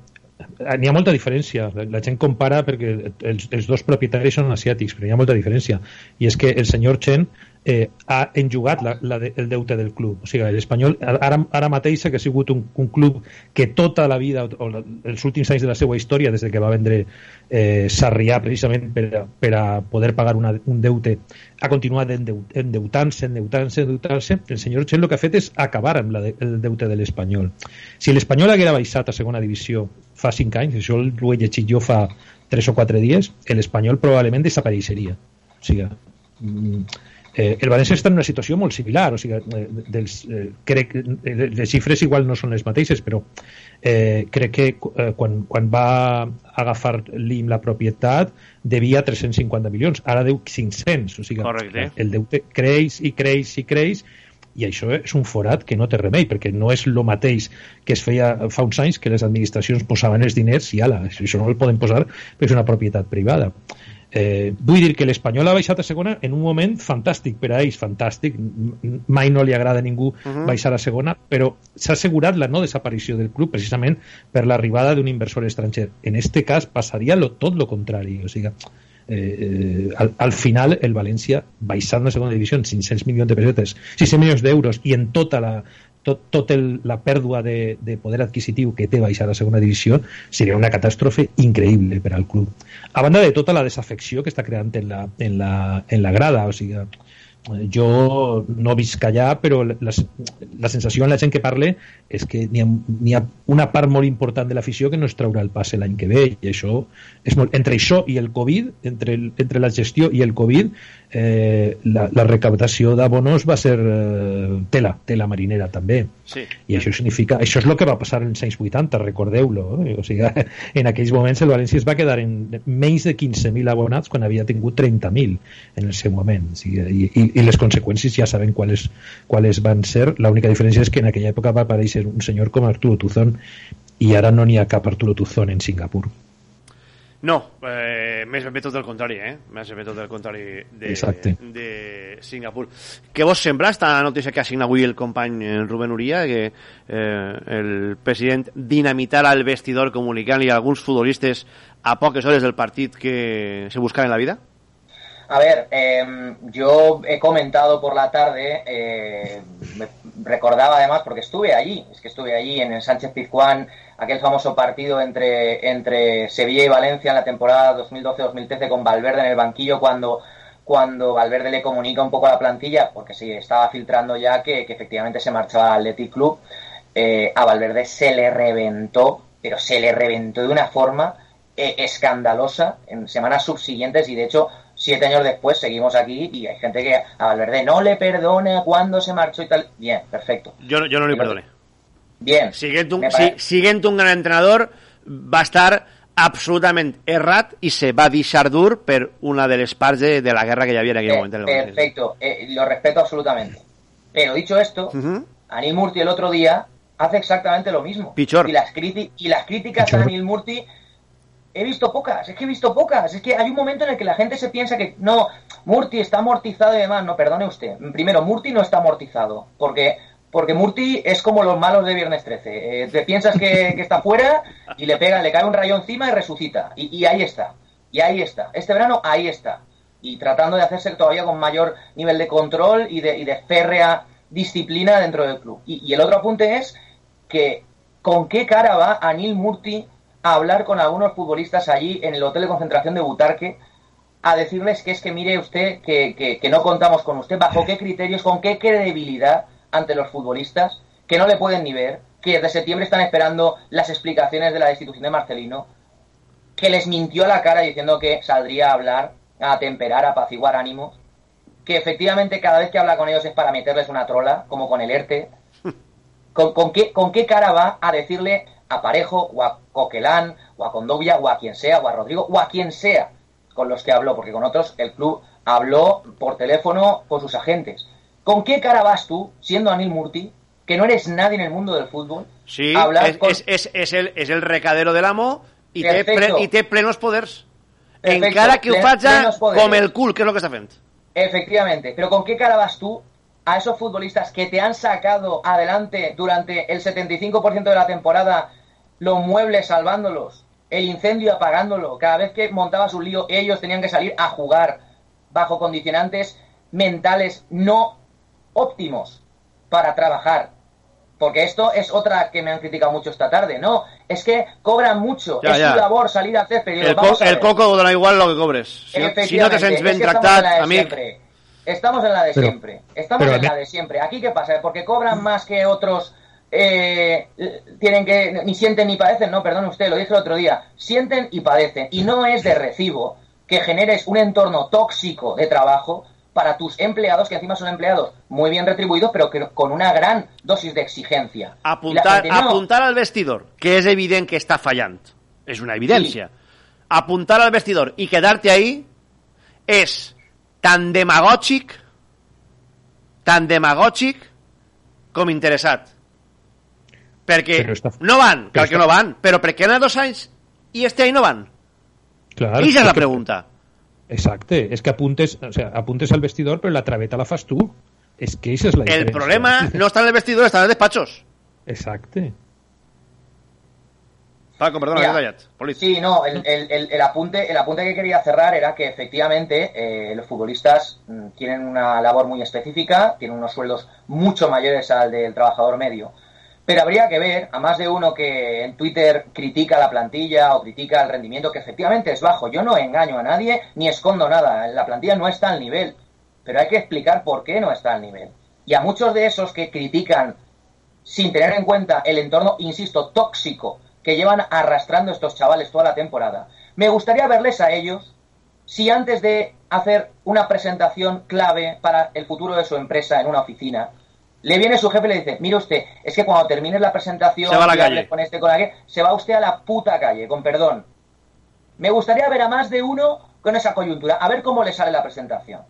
n'hi ha molta diferència. La gent compara perquè els, els dos propietaris són asiàtics, però hi ha molta diferència. I és que el senyor Chen eh, ha enjugat la, la de, el deute del club. O sigui, l'Espanyol ara, ara mateix que ha sigut un, un club que tota la vida, o la, els últims anys de la seva història, des de que va vendre eh, Sarrià precisament per per a poder pagar una, un deute, ha continuat endeutant-se, endeutant-se, endeutant-se. El senyor Chen el que ha fet és acabar amb la de, el deute de l'Espanyol. Si l'Espanyol haguera baixat a segona divisió fa 5 anys, això ho he llegit jo fa 3 o 4 dies, l'Espanyol probablement desapareixeria. O sigui, mm, Eh, el València està en una situació molt similar, o sigui, eh, dels, eh, crec que les xifres igual no són les mateixes, però eh, crec que eh, quan, quan va agafar l'IM la propietat devia 350 milions, ara deu 500, o sigui, Correcte. el deute creix i creix i creix i això és un forat que no té remei perquè no és el mateix que es feia fa uns anys que les administracions posaven els diners i ala, això no el poden posar perquè és una propietat privada Eh, vull dir que l'Espanyol ha baixat a segona en un moment fantàstic per a ells, fantàstic mai no li agrada a ningú uh -huh. baixar a segona però s'ha assegurat la no desaparició del club precisament per l'arribada d'un inversor estranger en este cas passaria lo, tot lo contrari o sigui, eh, eh, al, al final el València baixant a segona divisió en 500 milions de pessetes 600 milions d'euros i en tota la tot, tot el, la pèrdua de, de poder adquisitiu que té baixar a segona divisió seria una catàstrofe increïble per al club. A banda de tota la desafecció que està creant en la, en la, en la grada, o sigui, jo no visc allà, però la, la sensació en la gent que parle és que n'hi ha, ha una part molt important de l'afició que no es traurà el passe l'any que ve i això és molt... entre això i el Covid entre, el, entre la gestió i el Covid eh, la, la recaptació d'abonos va ser eh, tela, tela marinera també sí. i això significa això és el que va passar en els anys 80 recordeu-lo eh? o sigui, <laughs> en aquells moments el València es va quedar en menys de 15.000 abonats quan havia tingut 30.000 en el seu moment o sigui, i, i, i les conseqüències ja saben quals, quals van ser l'única diferència és que en aquella època va aparèixer un senyor com Arturo Tuzón i ara no n'hi ha cap Arturo Tuzón en Singapur no, eh, més ben bé tot el contrari, eh? Més ben bé tot el contrari de, Exacte. de Singapur. Què vos sembla esta notícia que ha signat avui el company Rubén Uria, que eh, el president dinamitara el vestidor comunicant-li a alguns futbolistes a poques hores del partit que se buscaven la vida? A ver, eh, yo he comentado por la tarde, eh, recordaba además, porque estuve allí, es que estuve allí en el Sánchez Pizjuán, aquel famoso partido entre, entre Sevilla y Valencia en la temporada 2012-2013 con Valverde en el banquillo cuando, cuando Valverde le comunica un poco a la plantilla, porque sí, estaba filtrando ya que, que efectivamente se marchaba al Athletic Club, eh, a Valverde se le reventó, pero se le reventó de una forma eh, escandalosa en semanas subsiguientes y de hecho siete años después seguimos aquí y hay gente que a Valverde no le perdone cuando se marchó y tal. Bien, perfecto. Yo, yo no le perdone. Bien. Siguiente un, si, siguiente un gran entrenador va a estar absolutament errat i se va deixar dur per una de les parts de, de la guerra que hi havia en aquell eh, moment. Perfecto, eh, lo respeto absolutamente. Pero dicho esto, uh -huh. Anil Murti el otro día hace exactamente lo mismo. Pichor. Y las, y las críticas Pichor. a Anil Murti he visto pocas, es que he visto pocas. Es que hay un momento en el que la gente se piensa que no, Murti está amortizado y demás. No, perdone usted. Primero, Murti no está amortizado. Porque, porque Murti es como los malos de Viernes 13. Eh, te piensas que, está fuera y le pegan, le cae un rayo encima y resucita. Y, ahí está. Y ahí está. Este verano, ahí está. Y tratando de hacerse todavía con mayor nivel de control y de, férrea disciplina dentro del club. Y, y el otro apunte es que con qué cara va Anil Murti a hablar con algunos futbolistas allí en el hotel de concentración de Butarque a decirles que es que mire usted que, que, que, no contamos con usted, bajo qué criterios, con qué credibilidad ante los futbolistas, que no le pueden ni ver, que desde septiembre están esperando las explicaciones de la destitución de Marcelino, que les mintió a la cara diciendo que saldría a hablar, a temperar, a apaciguar ánimos, que efectivamente cada vez que habla con ellos es para meterles una trola, como con el ERTE. <laughs> ¿Con, con, qué, ¿Con qué cara va a decirle a Parejo o a Coquelán o a Condovia o a quien sea o a Rodrigo o a quien sea con los que habló, porque con otros el club habló por teléfono con sus agentes. ¿Con qué cara vas tú, siendo Anil Murti, que no eres nadie en el mundo del fútbol, sí, a hablar es, con... es, es, es, el, el recadero de l'amo i, té Perfecto. ple, i té plenos poders. Perfecto, Encara que ho faig com el cul, que és el que està fent. Efectivamente, pero ¿con qué cara vas tú a esos futbolistas que te han sacado adelante durante el 75% de la temporada los muebles salvándolos, el incendio apagándolo. Cada vez que montabas un lío, ellos tenían que salir a jugar bajo condicionantes mentales no óptimos para trabajar. Porque esto es otra que me han criticado mucho esta tarde. No, es que cobran mucho. Ya, es ya. su labor salir a hacer El, co el coco da igual lo que cobres. Si, no- si no te sents ben es que estamos tractat, en la de siempre. Estamos en la de Pero- siempre. Estamos pero en a la mí- de siempre. Aquí qué pasa, porque cobran más que otros. Eh, tienen que ni sienten ni padecen, no, perdone usted, lo dije el otro día, sienten y padecen y no es de recibo que generes un entorno tóxico de trabajo para tus empleados, que encima son empleados muy bien retribuïdos, però que con una gran dosis de exigencia. Y apuntar, gente, no. apuntar al vestidor, que és evident que està fallant. És una evidència. Apuntar al vestidor i quedar-te ahí és tan demagògic, tan demagògic com interessat. Perquè Però està- no van, però cal que està- no van, però per què n'ha dos anys i este any no van? Claro, Esa és la que- pregunta. Exacte, es que apuntes, o sea, apuntes al vestidor, pero la traveta la fas tú. Es que esa es la El diferencia. problema no està en el vestidor, està en els despatxos. Exacte. Paco, perdona, Mira, que. Polit. Sí, no, el, el- el- el apunte, el apunte que quería cerrar era que efectivamente eh, los futbolistas mm, tienen una labor muy específica, tienen unos sueldos mucho mayores al del trabajador medio. Pero habría que ver a más de uno que en Twitter critica la plantilla o critica el rendimiento, que efectivamente es bajo. Yo no engaño a nadie ni escondo nada. La plantilla no está al nivel. Pero hay que explicar por qué no está al nivel. Y a muchos de esos que critican sin tener en cuenta el entorno, insisto, tóxico que llevan arrastrando estos chavales toda la temporada. Me gustaría verles a ellos si antes de hacer una presentación clave para el futuro de su empresa en una oficina, le viene su jefe y le dice, mire usted, es que cuando termine la presentación Se va a la calle. con este, con aquel, se va usted a la puta calle, con perdón. Me gustaría ver a más de uno con esa coyuntura, a ver cómo le sale la presentación.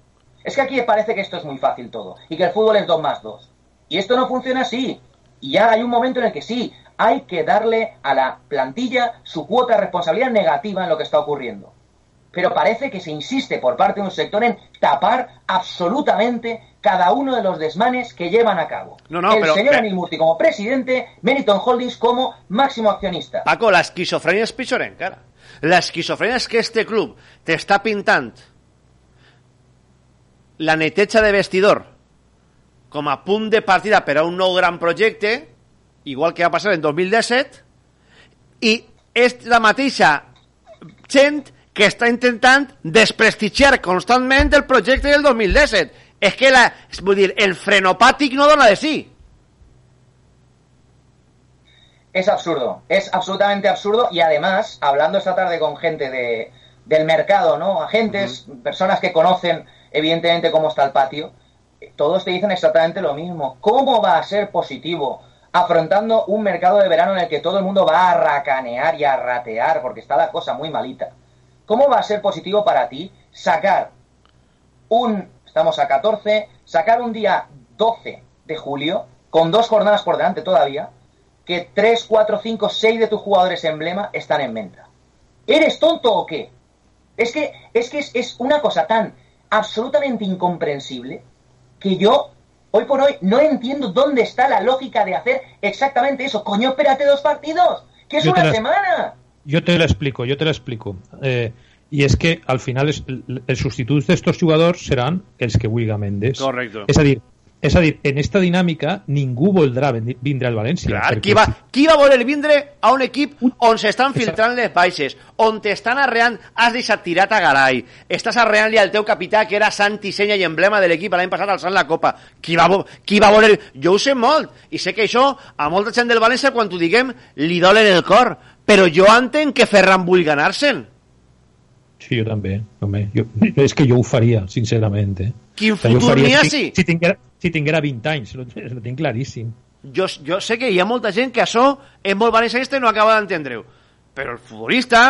Es que aquí parece que esto es muy fácil todo, y que el fútbol es 2 más 2. Y esto no funciona así. Y ya hay un momento en el que sí, hay que darle a la plantilla su cuota de responsabilidad negativa en lo que está ocurriendo. Pero parece que se insiste por parte de un sector en tapar absolutamente cada uno de los desmanes que llevan a cabo. No, no, el pero- señor Anil Murti como presidente, Meriton Holdings como máximo accionista. Paco, l'esquizofrènia és pitjor encara. L'esquizofrènia és que este club t'està pintant la neteja de vestidor com a punt de partida per a un nou gran projecte, igual que va passar en 2017, i és la mateixa gent que està intentant desprestigiar constantment el projecte del 2017. És que la, és, vull dir, el frenopàtic no dona de sí. Es absurdo, es absolutamente absurdo y además, hablando esta tarde con gente de, del mercado, ¿no? Agentes, personas que conocen evidentemente cómo está el patio, todos te dicen exactamente lo mismo. ¿Cómo va a ser positivo afrontando un mercado de verano en el que todo el mundo va a racanear y a ratear porque está la cosa muy malita? ¿Cómo va a ser positivo para ti sacar un, estamos a 14, sacar un día 12 de julio, con dos jornadas por delante todavía, que 3, 4, 5, 6 de tus jugadores emblema están en venta. ¿Eres tonto o qué? Es que es, que es, es una cosa tan absolutamente incomprensible que yo, hoy por hoy, no entiendo dónde está la lógica de hacer exactamente eso. Coño, espérate dos partidos, que es Yo una semana. Yo te lo explico, yo te lo explico. Eh, y es que al final es, el, el sustituto de estos jugadores serán els que vulga Mendes. Correcto. És a dir, és a dir, en esta dinàmica ningú voldrà vindre al València. Clar, perquè qui va, qui va voler vindre a un equip on s'estan filtrant les baixes, on t'estan arreant, has deixat tirat a Garay, estàs arreant-li al teu capità, que era santi, senya i emblema de l'equip l'any passat alçant la copa. Qui va, qui va voler... Jo ho sé molt, i sé que això a molta gent del València, quan t'ho diguem, li dol en el cor, però jo entenc que Ferran vulgui ganar-se'n. Sí, jo també. Home, jo, és <laughs> que jo ho faria, sincerament. Quin futur ha, si, sí? si, tinguera, si tinguera 20 anys, lo, <laughs> lo tinc claríssim. jo, jo sé que hi ha molta gent que això és molt valencianista i no acaba d'entendre-ho. Però el futbolista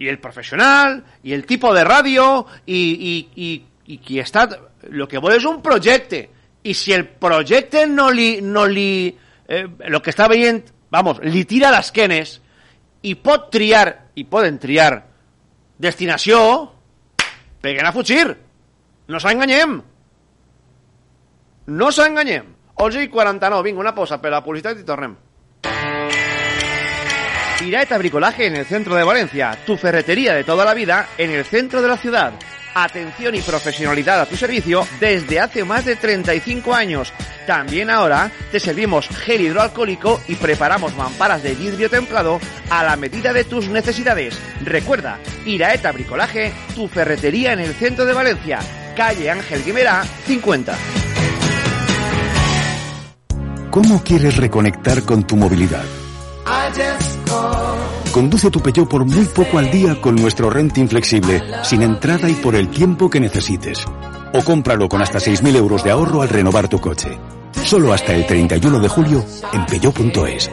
i el professional i el tipus de ràdio i, i, i, i qui està... El que vol és un projecte. I si el projecte no li... No li eh, el que està veient, vamos, li tira les quenes i pot triar, i poden triar destinació, peguen a fugir. No s'enganyem. No s'enganyem. 11 i 49, vinga, una pausa per la publicitat i tornem. Iraeta Bricolaje en el centro de Valencia, tu ferretería de toda la vida en el centro de la ciudad. Atención y profesionalidad a tu servicio desde hace más de 35 años. También ahora te servimos gel hidroalcohólico y preparamos mamparas de vidrio templado a la medida de tus necesidades. Recuerda, Iraeta Bricolaje, tu ferretería en el centro de Valencia, calle Ángel Guimera, 50. ¿Cómo quieres reconectar con tu movilidad? Conduce tu Peugeot por muy poco al día con nuestro renting flexible, sin entrada y por el tiempo que necesites. O cómpralo con hasta 6.000 euros de ahorro al renovar tu coche. Solo hasta el 31 de julio en peugeot.es.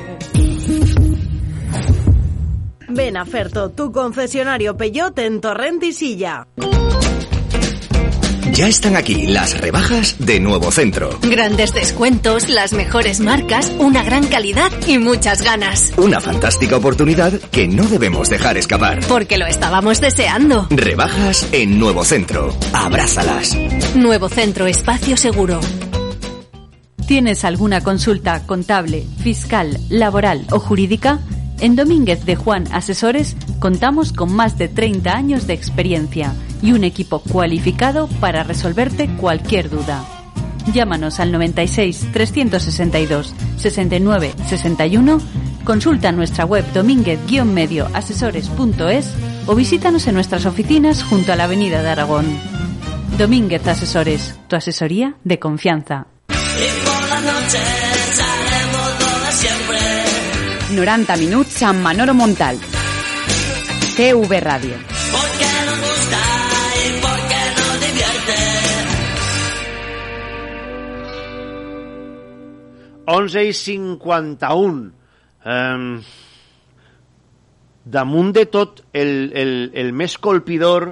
Ven a Ferto, tu concesionario Peugeot en Torrent y Silla. Ya están aquí las rebajas de Nuevo Centro. Grandes descuentos, las mejores marcas, una gran calidad y muchas ganas. Una fantástica oportunidad que no debemos dejar escapar. Porque lo estábamos deseando. Rebajas en Nuevo Centro. Abrázalas. Nuevo Centro Espacio Seguro. ¿Tienes alguna consulta contable, fiscal, laboral o jurídica? En Domínguez de Juan Asesores contamos con más de 30 años de experiencia y un equipo cualificado para resolverte cualquier duda. Llámanos al 96 362 69 61, consulta nuestra web domínguez-medioasesores.es o visítanos en nuestras oficinas junto a la Avenida de Aragón. Domínguez Asesores, tu asesoría de confianza. 90 minuts amb Manolo Montal. TV Ràdio. 11 i 51. Um, damunt de tot, el, el, el més colpidor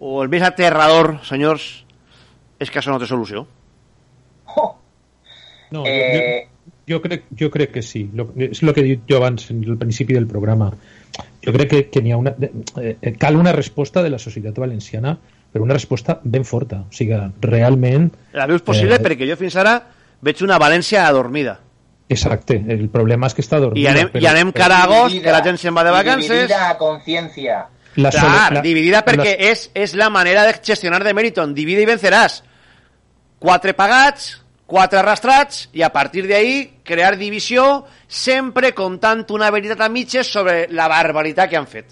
o el més aterrador, senyors, és que això no té solució. No, Eh, jo, jo, crec, jo crec que sí. Lo, és el que he dit jo abans, al principi del programa. Jo crec que, que ha una, eh, cal una resposta de la societat valenciana, però una resposta ben forta. O sigui, realment... La veus possible Eh, perquè jo fins ara veig una València adormida. Exacte, el problema és que està dormida. I anem, però- i anem cara a agost, que la gent se'n va de vacances... dividida a conciencia. La Clar, la- dividida perquè la- és, és la manera de gestionar de Meriton. Divide i venceràs. Quatre pagats, quatre arrastrats, i a partir d'ahí crear divisió, sempre contant una veritat a mitges sobre la barbaritat que han fet.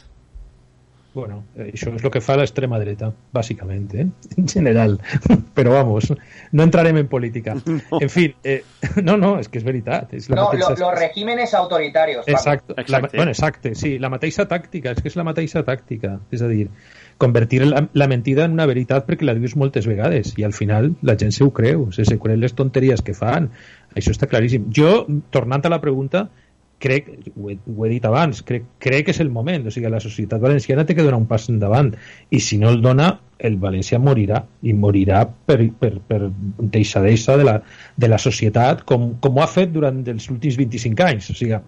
Bueno, això és el que fa l'extrema dreta, bàsicament, eh? <laughs> en general. <laughs> Però vamos, no entrarem en política. <laughs> En fin, eh, no, no, és que és veritat. És la No, mateixa... lo- los regímenes autoritarios. Paco. Exacte, la, bueno, exacte, sí, la mateixa tàctica, és que és la mateixa tàctica, és a dir, convertir la, la mentida en una veritat perquè la dius moltes vegades i al final la gent se ho creu, se, se creu les tonteries que fan, això està claríssim. Jo, tornant a la pregunta, crec, ho he, ho he dit abans, crec, crec que és el moment, o sigui, la societat valenciana té que donar un pas endavant. I si no el dona, el valencià morirà. I morirà per, per, per deixadesa de la, de la societat com, com ho ha fet durant els últims 25 anys. O sigui,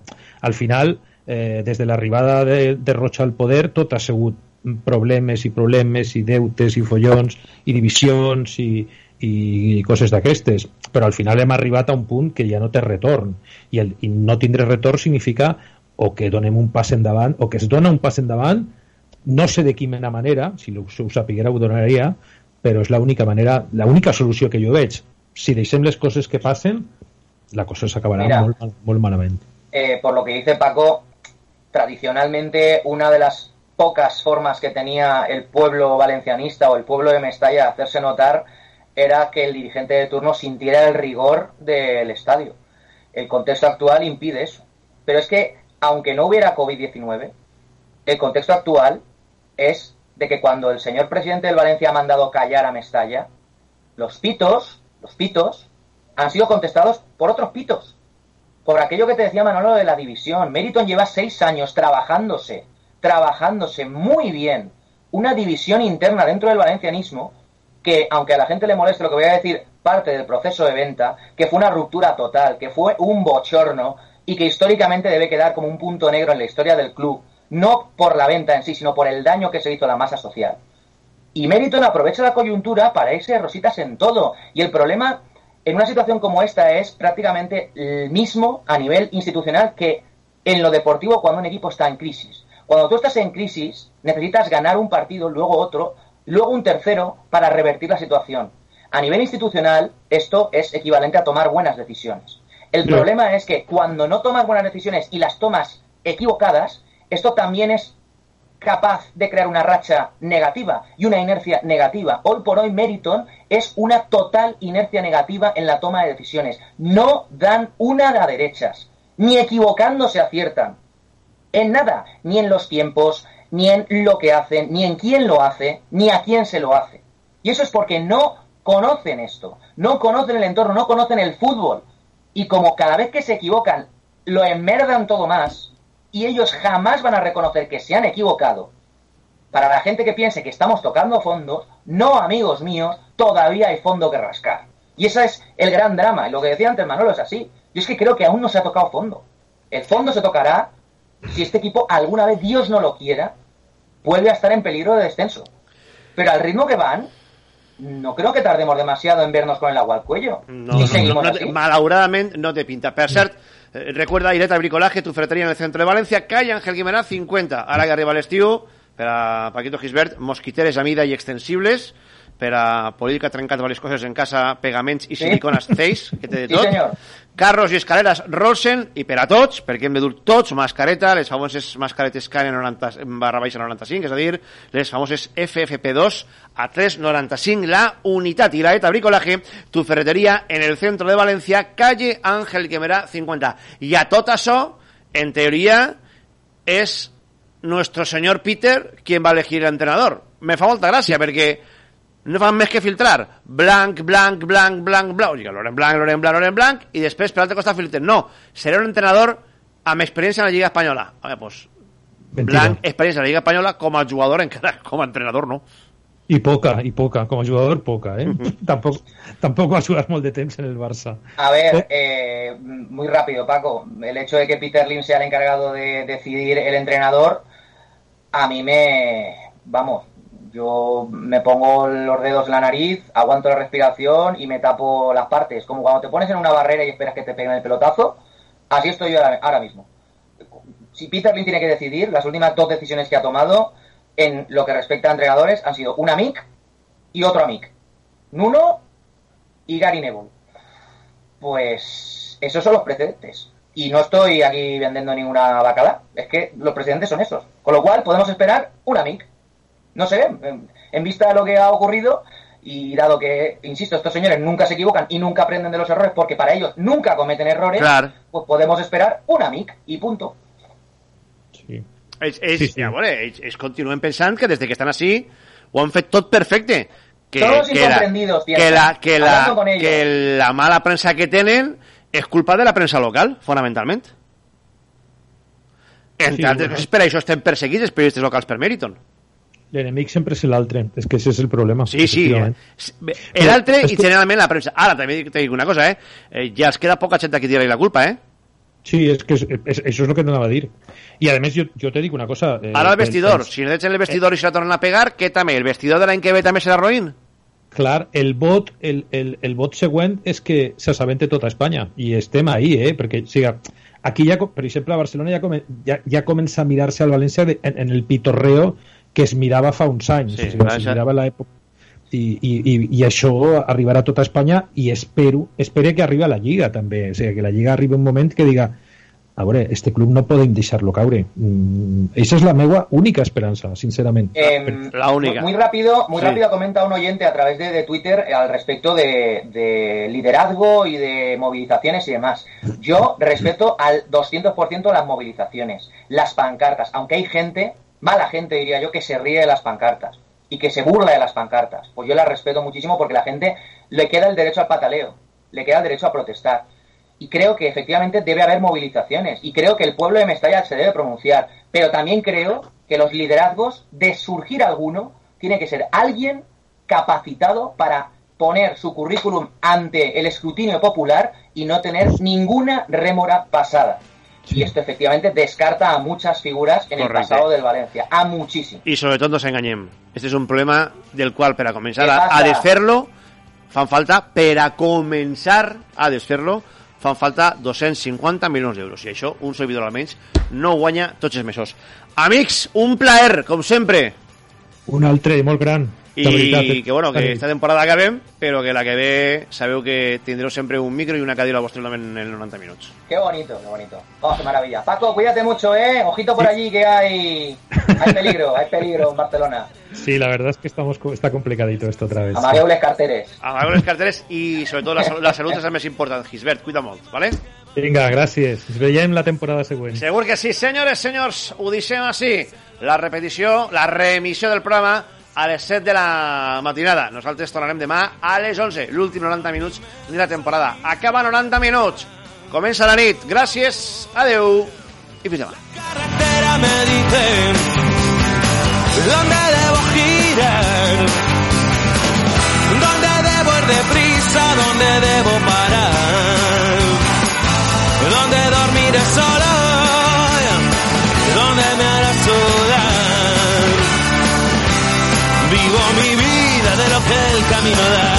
al final eh, des de l'arribada de, de Rocha al poder tot ha sigut problemes i problemes i deutes i follons i divisions i, i coses d'aquestes però al final hem arribat a un punt que ja no té retorn. I, el, i no tindre retorn significa o que donem un pas endavant o que es dona un pas endavant no sé de quina manera si ho, si ho sapiguera ho donaria però és l'única manera, l'única solució que jo veig. Si deixem les coses que passen la cosa s'acabarà molt, molt malament. Eh, por lo que dice Paco, tradicionalmente una de las pocas formas que tenía el pueblo valencianista o el pueblo de Mestalla de hacerse notar era que el dirigente de turno sintiera el rigor del estadio. El contexto actual impide eso. Pero es que, aunque no hubiera COVID-19, el contexto actual es de que cuando el señor presidente del Valencia ha mandado callar a Mestalla, los pitos, los pitos, han sido contestados por otros pitos. Por aquello que te decía Manolo de la división. Meriton lleva seis años trabajándose, trabajándose muy bien una división interna dentro del valencianismo que, aunque a la gente le moleste lo que voy a decir, parte del proceso de venta, que fue una ruptura total, que fue un bochorno y que históricamente debe quedar como un punto negro en la historia del club, no por la venta en sí, sino por el daño que se hizo a la masa social. Y Meriton aprovecha la coyuntura para irse rositas en todo. Y el problema en una situación como esta es prácticamente el mismo a nivel institucional que en lo deportivo cuando un equipo está en crisis. Cuando tú estás en crisis, necesitas ganar un partido, luego otro, luego un tercero para revertir la situación. A nivel institucional, esto es equivalente a tomar buenas decisiones. El Sí. problema es que cuando no tomas buenas decisiones y las tomas equivocadas, esto también es capaz de crear una racha negativa y una inercia negativa. Hoy por hoy Meriton es una total inercia negativa en la toma de decisiones. No dan una a derechas, ni equivocándose aciertan. En nada, ni en los tiempos, ni en lo que hacen, ni en quién lo hace, ni a quién se lo hace. Y eso es porque no conocen esto, no conocen el entorno, no conocen el fútbol. Y como cada vez que se equivocan, lo enmerdan todo más, y ellos jamás van a reconocer que se han equivocado. Para la gente que piense que estamos tocando fondos, no, amigos míos, todavía hay fondo que rascar. Y ese es el gran drama. Y lo que decía antes Manolo es así. Yo es que creo que aún no se ha tocado fondo. El fondo se tocará si este equipo alguna vez, Dios no lo quiera, vuelve a estar en peligro de descenso. Pero al ritmo que van, no creo que tardemos demasiado en vernos con el agua al cuello. No, no, te- así. malauradament no te pinta. Per cert, eh, recuerda Ireta Bricolaje, tu ferretería en el centro de València, calle Ángel Guimerà 50. Ara que arriba l'estiu, per a Paquito Gisbert, mosquiteres a mida i extensibles, per a polir que ha trencat diverses coses en casa, pegaments i Sí. silicones <laughs> Zeiss, que té de Sí, tot. senyor. Carros i escaleres Rosen, i per a tots, perquè hem de dur tots mascareta, les famoses mascaretes KN90 barra baixa 95, és a dir, les famoses FFP2 a 3,95 la unitat. I la ETA Bricolaje, tu ferreteria en el centro de Valencia, calle Ángel Quemerà 50. I a tot això, en teoria, és nuestro señor Peter quien va a elegir el entrenador. Me fa molta gràcia, perquè no fan més que filtrar blanc, blanc, blanc, blanc, blanc, o sigui, Loren Blanc, Loren Blanc, Loren Blanc, i després per l'altre costat filtren. No, serà un entrenador amb experiència en la Lliga Espanyola. Home, pues, Mentira. Blanc, experiència en la Lliga Espanyola com a jugador encara, com a entrenador no. Y poca, y poca. Como jugador, poca, ¿eh? <laughs> tampoco, tampoco va a jugar molt de temps en el Barça. A ver, eh, muy rápido, Paco. El hecho de que Peter Lim sea el encargado de decidir el entrenador, a mí me. Vamos, yo me pongo los dedos en la nariz, aguanto la respiración y me tapo las partes. Como cuando te pones en una barrera y esperas que te peguen el pelotazo, así estoy yo ahora, mismo. Si Peter Lim tiene que decidir, las últimas dos decisiones que ha tomado en lo que respecta a entrenadores han sido un amic y otro amic. Nuno y Gary Neville. Pues esos son los precedentes. Y no estoy aquí vendiendo ninguna bacala. Es que los precedentes son esos. Con lo cual podemos esperar un amic. No sé, en, en vista de lo que ha ocurrido y dado que, insisto, estos señores nunca se equivocan y nunca aprenden de los errores porque para ellos nunca cometen errores, Claro. pues podemos esperar un amic y punto. Ells, ells, Sí, ells, ells continuen pensant que des de que estan així ho han fet tot perfecte. Que, Todos que, la, incomprendidos, que, la, que, la, que la mala premsa que tenen és culpa de la premsa local, fonamentalment. Entre Sí, altres bueno. per això estem perseguits els periodistes locals per Meriton. L'enemic sempre és l'altre. És que ese és el problema. Sí, sí. efectivament. L'altre i que- generalment la premsa. Ara, també te dic una cosa, eh? eh ja els queda poca gent a qui dir la culpa, eh? Sí, es que es- es- eso es lo que te anava a dir. Y además yo, yo te digo una cosa. eh, Ara el vestidor. el- Si no en el vestidor i se la tornen a pegar, què també? El vestidor de l'any que ve també serà roïn? Clar, el vot, el, el, el vot següent és que s'assabente tota Espanya i estem ahí, eh? perquè o sigui, aquí ja, per exemple a Barcelona ja, come, ja, ja comença a mirar-se al València de, en, en el pitorreo que es mirava fa uns anys, Sí, o sigui, es mirava l'època i, i, i, i això arribarà a tota Espanya i espero, espero que arribi a la Lliga també, o sigui, que la Lliga arribi un moment que diga a veure, este club no podem deixar-lo caure mm, això és la meva única esperança, sincerament Em, La única. Muy rápido, muy Sí. rápido comenta un oyente a través de, de Twitter al respecto de, de liderazgo y de movilizaciones y demás. Yo respeto al 200% las movilizaciones, las pancartas, aunque hay gente, mala gente diría yo, que se ríe de las pancartas y que se burla de las pancartas. Pues yo las respeto muchísimo porque la gente le queda el derecho al pataleo, le queda el derecho a protestar. Y creo que efectivamente debe haber movilizaciones. Y creo que el pueblo de Mestalla se debe pronunciar. Pero también creo que los liderazgos, de surgir alguno, tiene que ser alguien capacitado para poner su currículum ante el escrutinio popular y no tener ninguna rémora pasada. Y esto efectivamente descarta a muchas figuras en el pasado del Valencia. A muchísimos. I sobretot no ens enganyem. Este és un problema del qual per a començar Què a, a desfer-lo fan falta per a començar a desfer-lo fan falta 250 milions d'euros. I això, un servidor almenys, no guanya tots els mesos. Amics, un plaer, com sempre. Un altre molt gran. I eh? que bueno, que esta temporada acabem, però que la que ve sabeu que tindreu sempre un micro i una cadira al vostre nom en el 90 minuts. Qué bonito, qué bonito. Oh, qué maravilla. Paco, cuídate mucho, ¿eh? Ojito por allí que hay, hay peligro, hay peligro en Barcelona. Sí, la verdad es que estamos co- está complicadito esto otra vez. Amagueu-les carteres. Amagueu les carteres i sobretot la, la salut és el més important. Gisbert, cuida molt, vale? Vinga, gràcies. Ens veiem la temporada següent. Segur que sí, senyores, senyors, ho deixem així. La repetició, la reemissió del programa a les 7 de la matinada. Nosaltres tornarem demà a les 11, l'últim 90 minuts de la temporada. Acaba 90 minuts. Comença la nit. Gràcies, adeu i fins demà. carretera me dicen dónde debo girar, dónde debo ir deprisa, dónde debo parar, dónde dormiré solo, el camino da,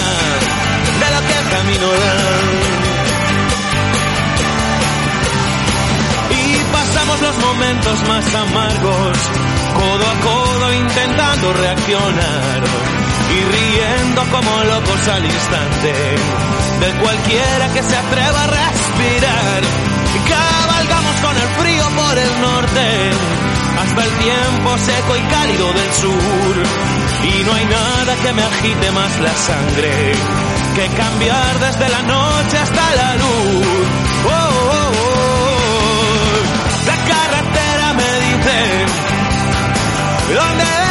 de lo que el camino da. y pasamos los momentos más amargos, codo a codo intentando reaccionar y riendo como locos al instante de cualquiera que se atreva a respirar. Cabalgamos con el frío por el norte hasta el tiempo seco y cálido del sur y no hay nada que me agite más la sangre que cambiar desde la noche hasta la luz. Oh, oh, oh. La carretera me dice dónde